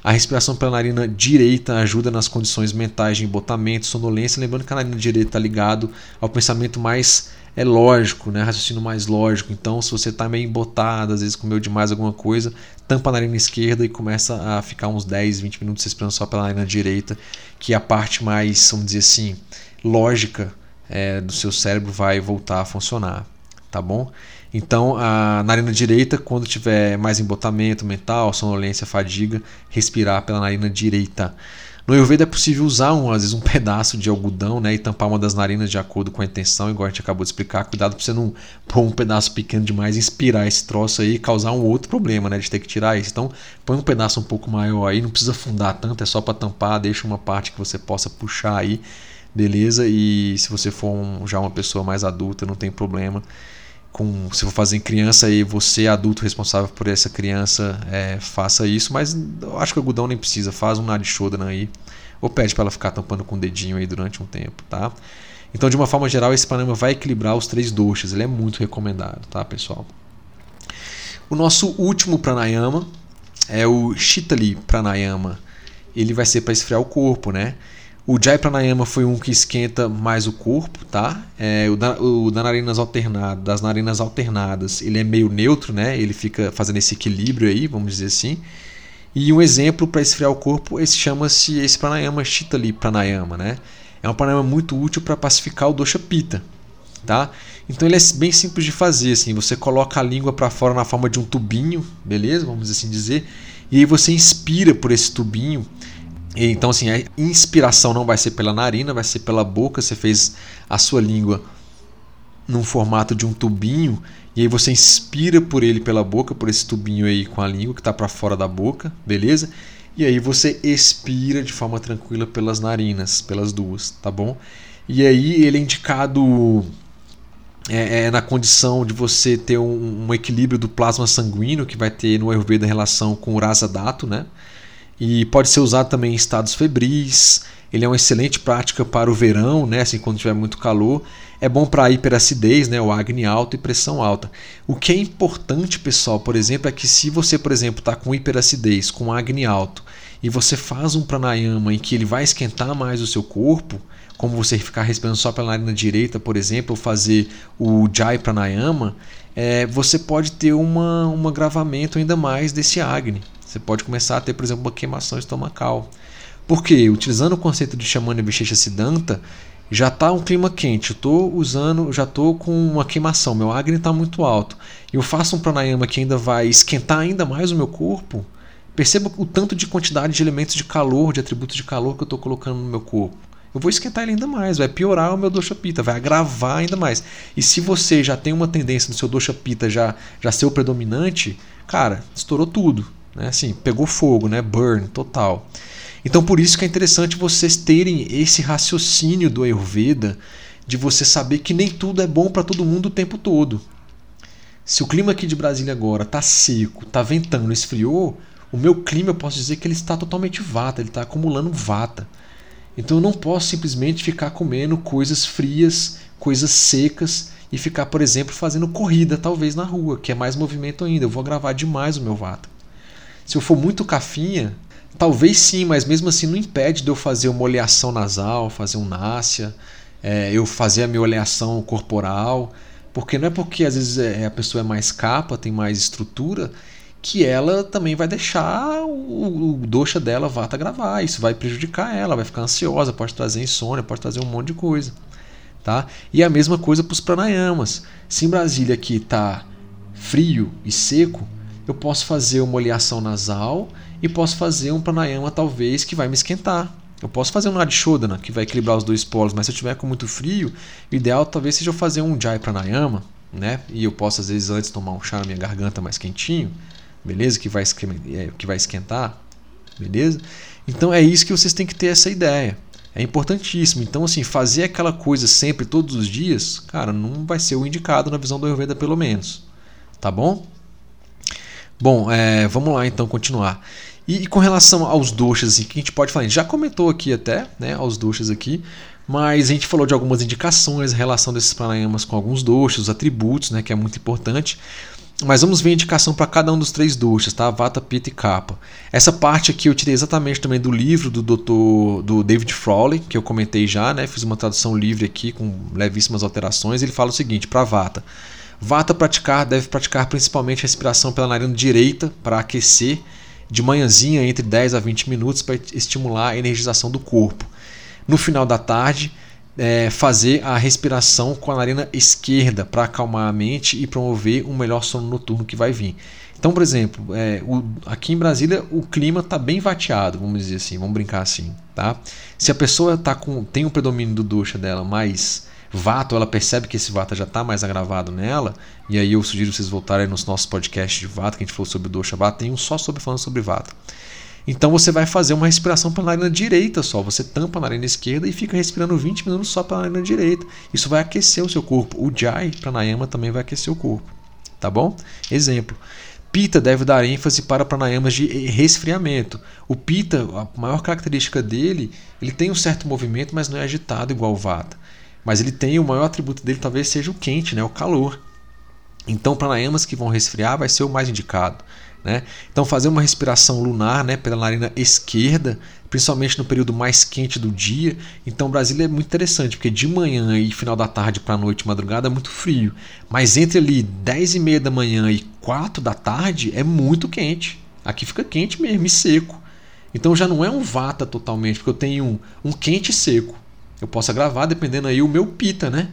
A: A respiração pela narina direita ajuda nas condições mentais de embotamento, sonolência. Lembrando que a narina direita está ligado ao pensamento mais é lógico, né? raciocínio mais lógico. Então, se você está meio embotado, às vezes comeu demais alguma coisa, tampa a narina esquerda e começa a ficar uns 10, 20 minutos respirando só pela narina direita, que é a parte mais, vamos dizer assim, lógica é, do seu cérebro vai voltar a funcionar, tá bom? Então, a narina direita, quando tiver mais embotamento mental, sonolência, fadiga, respirar pela narina direita. No Ayurveda é possível usar um, às vezes um [LAUGHS] pedaço de algodão né, e tampar uma das narinas de acordo com a intenção, igual a gente acabou de explicar. Cuidado para você não pôr um pedaço pequeno demais, inspirar esse troço aí e causar um outro problema né, de ter que tirar isso. Então põe um pedaço um pouco maior aí, não precisa fundar tanto, é só para tampar, deixa uma parte que você possa puxar aí beleza? E se você for um, já uma pessoa mais adulta, não tem problema. Com, se for fazer em criança e você adulto responsável por essa criança, é, faça isso. Mas eu acho que o algodão nem precisa, faz um Nadishodana aí. Ou pede para ela ficar tampando com o dedinho aí durante um tempo, tá? Então, de uma forma geral, esse pranayama vai equilibrar os três doshas. Ele é muito recomendado, tá, pessoal? O nosso último pranayama é o Shitali Pranayama. Ele vai ser para esfriar o corpo, né? O Jai Pranayama foi um que esquenta mais o corpo, tá? É, o, da, o da narinas das narinas alternadas, ele é meio neutro, né? Ele fica fazendo esse equilíbrio aí, vamos dizer assim. E um exemplo para esfriar o corpo, esse chama-se esse pranayama Shitali Pranayama, né? É um pranayama muito útil para pacificar o dosha pita, tá? Então ele é bem simples de fazer, assim, você coloca a língua para fora na forma de um tubinho, beleza? Vamos assim dizer. E aí você inspira por esse tubinho então, assim, a inspiração não vai ser pela narina, vai ser pela boca. Você fez a sua língua num formato de um tubinho e aí você inspira por ele pela boca, por esse tubinho aí com a língua que está para fora da boca, beleza? E aí você expira de forma tranquila pelas narinas, pelas duas, tá bom? E aí ele é indicado é, é na condição de você ter um, um, equilíbrio do plasma sanguíneo que vai ter no Ayurveda relação com o Rasa Dato, né? E pode ser usado também em estados febris. Ele é uma excelente prática para o verão, né, assim quando tiver muito calor. É bom para hiperacidez, né, o acne alto e pressão alta. O que é importante, pessoal, por exemplo, é que se você, por exemplo, está com hiperacidez, com acne alto, e você faz um pranayama em que ele vai esquentar mais o seu corpo, como você ficar respirando só pela narina direita, por exemplo, ou fazer o Jai Pranayama, é, você pode ter uma, um agravamento ainda mais desse acne. Você pode começar a ter, por exemplo, uma queimação estomacal. Porque, utilizando o conceito de Shamana Vishecha Siddhanta, já está um clima quente, eu estou usando, já estou com uma queimação, meu Agni está muito alto, eu faço um pranayama que ainda vai esquentar ainda mais o meu corpo, perceba o tanto de quantidade de elementos de calor, de atributos de calor que eu estou colocando no meu corpo. Eu vou esquentar ele ainda mais, vai piorar o meu dosha pita, vai agravar ainda mais. E se você já tem uma tendência do seu dosha pita já, já ser o predominante, cara, estourou tudo. Né? Assim, pegou fogo, né? burn total. Então por isso que é interessante vocês terem esse raciocínio do Ayurveda de você saber que nem tudo é bom para todo mundo o tempo todo. Se o clima aqui de Brasília agora está seco, está ventando, esfriou, o meu clima eu posso dizer que ele está totalmente vata, ele está acumulando vata. Então eu não posso simplesmente ficar comendo coisas frias, coisas secas e ficar, por exemplo, fazendo corrida talvez na rua, que é mais movimento ainda. Eu vou agravar demais o meu vata. Se eu for muito cafinha, talvez sim, mas mesmo assim não impede de eu fazer uma oleação nasal, fazer um násia, é, eu fazer a minha oleação corporal, porque não é porque às vezes é, a pessoa é mais capa, tem mais estrutura, que ela também vai deixar o, o doxa dela vata gravar. Isso vai prejudicar ela, vai ficar ansiosa, pode trazer insônia, pode trazer um monte de coisa. Tá? E a mesma coisa para os pranayamas. Se em Brasília aqui está frio e seco, eu posso fazer uma oleação nasal e posso fazer um pranayama talvez que vai me esquentar. Eu posso fazer um Nadishodana que vai equilibrar os dois polos, mas se eu tiver com muito frio, o ideal talvez seja eu fazer um Jai Pranayama, né? E eu posso às vezes antes tomar um chá na minha garganta mais quentinho, beleza? Que vai, é, que vai esquentar, beleza? Então é isso que vocês têm que ter essa ideia. É importantíssimo. Então, assim, fazer aquela coisa sempre, todos os dias, cara, não vai ser o indicado na visão do Ayurveda, pelo menos. Tá bom? Bom, é, vamos lá então continuar. E, e, com relação aos doshas, assim, que a gente pode falar, a gente já comentou aqui até, né, aos doshas aqui, mas a gente falou de algumas indicações, a relação desses pranayamas com alguns doshas, os atributos, né, que é muito importante. Mas vamos ver a indicação para cada um dos três doshas, tá? Vata, Pitta e Kapha. Essa parte aqui eu tirei exatamente também do livro do Dr. do David Frawley, que eu comentei já, né? Fiz uma tradução livre aqui com levíssimas alterações. Ele fala o seguinte: para Vata, Vata praticar deve praticar principalmente a respiração pela narina direita para aquecer de manhãzinha entre 10 a 20 minutos para estimular a energização do corpo. No final da tarde, é, fazer a respiração com a narina esquerda para acalmar a mente e promover um melhor sono noturno que vai vir. Então, por exemplo, é, o, aqui em Brasília o clima está bem vateado, vamos dizer assim, vamos brincar assim, tá? Se a pessoa tá com, tem um predomínio do ducha dela mais vato, ela percebe que esse vata já está mais agravado nela, e aí eu sugiro vocês voltarem nos nossos podcasts de vata, que a gente falou sobre dosha vata, tem um só sobre falando sobre vata. Então você vai fazer uma respiração pela narina direita só. Você tampa a narina esquerda e fica respirando 20 minutos só pela narina direita. Isso vai aquecer o seu corpo. O Jai Pranayama também vai aquecer o corpo. Tá bom? Exemplo. Pita deve dar ênfase para pranayamas de resfriamento. O Pita, a maior característica dele, ele tem um certo movimento, mas não é agitado igual o Vata. Mas ele tem o maior atributo dele talvez seja o quente, né, o calor. Então, pranayamas que vão resfriar vai ser o mais indicado. Né? Então, fazer uma respiração lunar né, pela narina esquerda, principalmente no período mais quente do dia. Então, Brasília é muito interessante, porque de manhã e final da tarde para noite, madrugada, é muito frio. Mas entre ali 10 e meia da manhã e 4 da tarde é muito quente. Aqui fica quente mesmo e seco. Então já não é um vata totalmente, porque eu tenho um, um quente seco. Eu posso agravar dependendo aí o meu pita, né?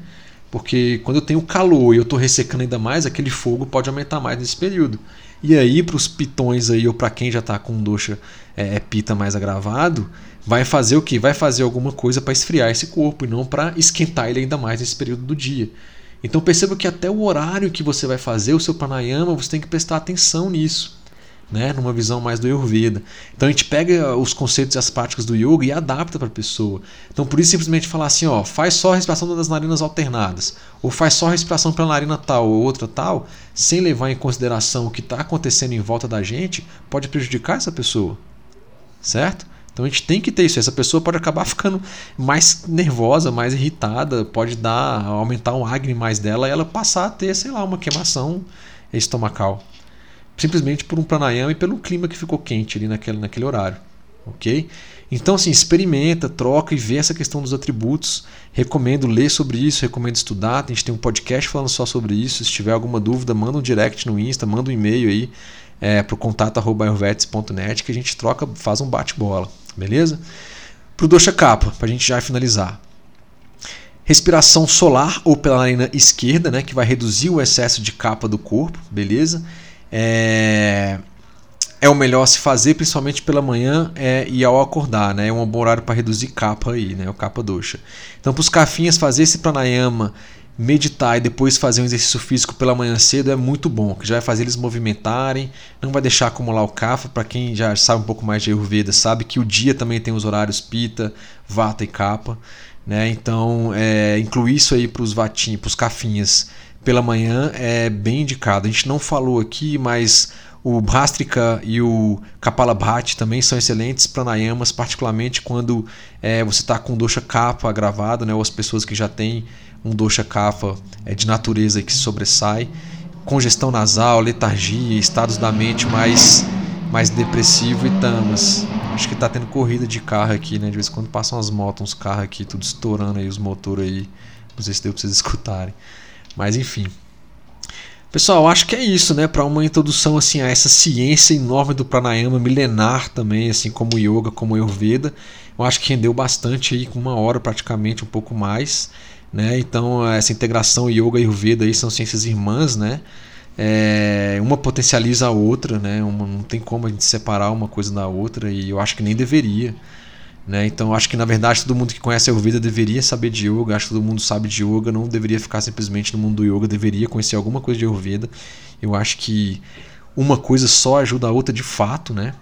A: Porque quando eu tenho calor e eu estou ressecando ainda mais, aquele fogo pode aumentar mais nesse período. E aí, para os pitões aí, ou para quem já está com doxa é, é, pita mais agravado, vai fazer o que? Vai fazer alguma coisa para esfriar esse corpo e não para esquentar ele ainda mais nesse período do dia. Então perceba que até o horário que você vai fazer o seu pranayama, você tem que prestar atenção nisso né, numa visão mais do Ayurveda. Então a gente pega os conceitos e as práticas do yoga e adapta para a pessoa. Então por isso simplesmente falar assim, ó, faz só a respiração das narinas alternadas, ou faz só a respiração pela narina tal ou outra tal, sem levar em consideração o que está acontecendo em volta da gente, pode prejudicar essa pessoa, certo? Então a gente tem que ter isso. Essa pessoa pode acabar [LAUGHS] ficando mais nervosa, mais irritada, pode dar aumentar um acne mais dela e ela passar a ter, sei lá, uma queimação estomacal simplesmente por um pranayama e pelo clima que ficou quente ali naquele, naquele horário. Ok? Então, assim, experimenta, troca e vê essa questão dos atributos. Recomendo ler sobre isso, recomendo estudar. A gente tem um podcast falando só sobre isso. Se tiver alguma dúvida, manda um direct no Insta, manda um e-mail aí é, para o contato.net que a gente troca, faz um bate-bola. Beleza? Para o Dosha Capa, para a gente já finalizar. Respiração solar ou pela narina esquerda, né, que vai reduzir o excesso de capa do corpo, beleza? É, é o melhor se fazer, principalmente pela manhã é, e ao acordar, né? É um bom horário para reduzir capa aí, né? O capa doxa. Então, para os cafinhas fazer esse pranayama, meditar e depois fazer um exercício físico pela manhã cedo é muito bom, que já vai fazer eles movimentarem, não vai deixar acumular o kafa. Para quem já sabe um pouco mais de Ayurveda, sabe que o dia também tem os horários pita, vata e capa, né? Então, é, incluir isso aí para os vatinhos, para os cafinhas pela manhã é bem indicado. A gente não falou aqui, mas o Bhastrika e o Kapalabhati também são excelentes pranayamas, particularmente quando é, você está com dosha kapha agravado, né, ou as pessoas que já têm um dosha kapha é, de natureza que sobressai, congestão nasal, letargia, estados da mente mais mais depressivo e tamas. Acho que está tendo corrida de carro aqui, né? De vez em quando passam as motos, uns carros aqui, tudo estourando aí, os motores aí. Não sei se deu para vocês [LAUGHS] escutarem. Mas enfim. Pessoal, acho que é isso, né? Para uma introdução assim a essa ciência enorme do pranayama milenar também, assim como yoga, como ayurveda. Eu acho que rendeu bastante aí com uma hora praticamente, um pouco mais, né? Então essa integração yoga e ayurveda aí são ciências irmãs, né? É, uma potencializa a outra, né? Uma, não tem como a gente separar uma coisa da outra e eu acho que nem deveria. Né? Então acho que na verdade todo mundo que conhece a Ayurveda deveria saber de yoga, acho que todo mundo sabe de yoga, não deveria ficar simplesmente no mundo do yoga, deveria conhecer alguma coisa de Ayurveda. Eu acho que uma coisa só ajuda a outra de fato, né?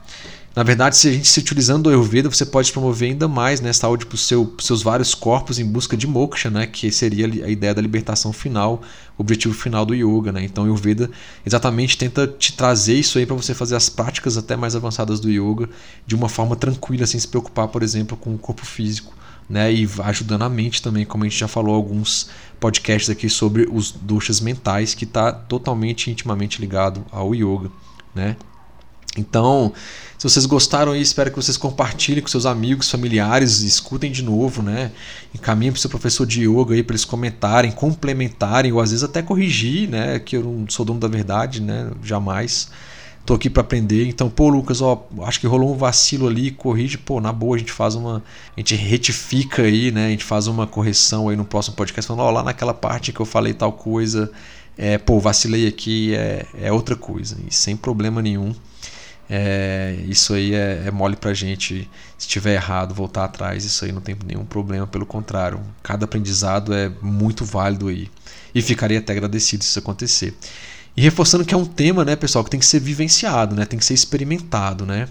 A: Na verdade, se a gente se utilizando do Ayurveda, você pode promover ainda mais né, saúde para os seu, seus vários corpos em busca de moksha, né, que seria a ideia da libertação final, o objetivo final do yoga. Né? Então, o Ayurveda exatamente tenta te trazer isso aí para você fazer as práticas até mais avançadas do yoga de uma forma tranquila, sem se preocupar, por exemplo, com o corpo físico. Né, e ajudando a mente também, como a gente já falou alguns podcasts aqui sobre os duchas mentais, que está totalmente intimamente ligado ao yoga. Né? Então, se vocês gostaram aí, espero que vocês compartilhem com seus amigos, familiares, escutem de novo, né? Encaminhem para o seu professor de yoga aí para eles comentarem, complementarem ou às vezes até corrigir, né? Que eu não sou dono da verdade, né? Jamais. Tô aqui para aprender. Então, pô, Lucas, ó, acho que rolou um vacilo ali, corrige, pô, na boa, a gente faz uma, a gente retifica aí, né? A gente faz uma correção aí no próximo podcast, falando, ó, lá naquela parte que eu falei tal coisa, é, pô, vacilei aqui, é, é outra coisa, e sem problema nenhum. É, isso aí é, é mole pra gente. Se tiver errado, voltar atrás, isso aí não tem nenhum problema, pelo contrário. Cada aprendizado é muito válido aí. E ficaria até agradecido se isso acontecer. E reforçando que é um tema, né, pessoal, que tem que ser vivenciado, né, tem que ser experimentado, né?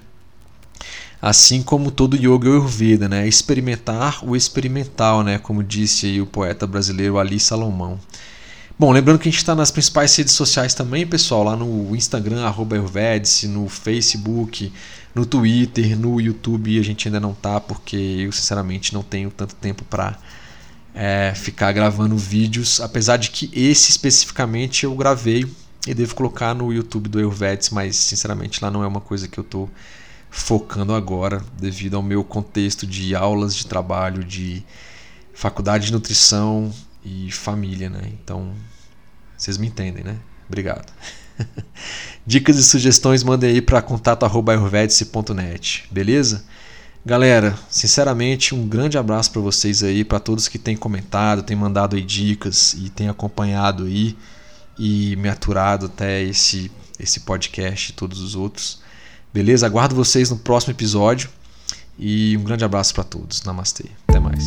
A: Assim como todo yoga Ayurveda, né? Experimentar o experimental, né? Como disse o poeta brasileiro Ali Salomão. Bom, lembrando que a gente está nas principais redes sociais também, pessoal, lá no Instagram, arroba no Facebook, no Twitter, no YouTube a gente ainda não tá, porque eu sinceramente não tenho tanto tempo para é, ficar gravando vídeos, apesar de que esse especificamente eu gravei e devo colocar no YouTube do Ayurvedice, mas sinceramente lá não é uma coisa que eu estou focando agora, devido ao meu contexto de aulas de trabalho, de faculdade de nutrição e família, né? Então, vocês me entendem, né? Obrigado. [LAUGHS] Dicas e sugestões mandem aí para contato@ayurvedice.net, beleza? Galera, sinceramente, um grande abraço para vocês aí, para todos que têm comentado, têm mandado aí dicas e têm acompanhado aí e me aturado até esse esse podcast e todos os outros. Beleza? Aguardo vocês no próximo episódio e um grande abraço para todos. Namastê. Até mais.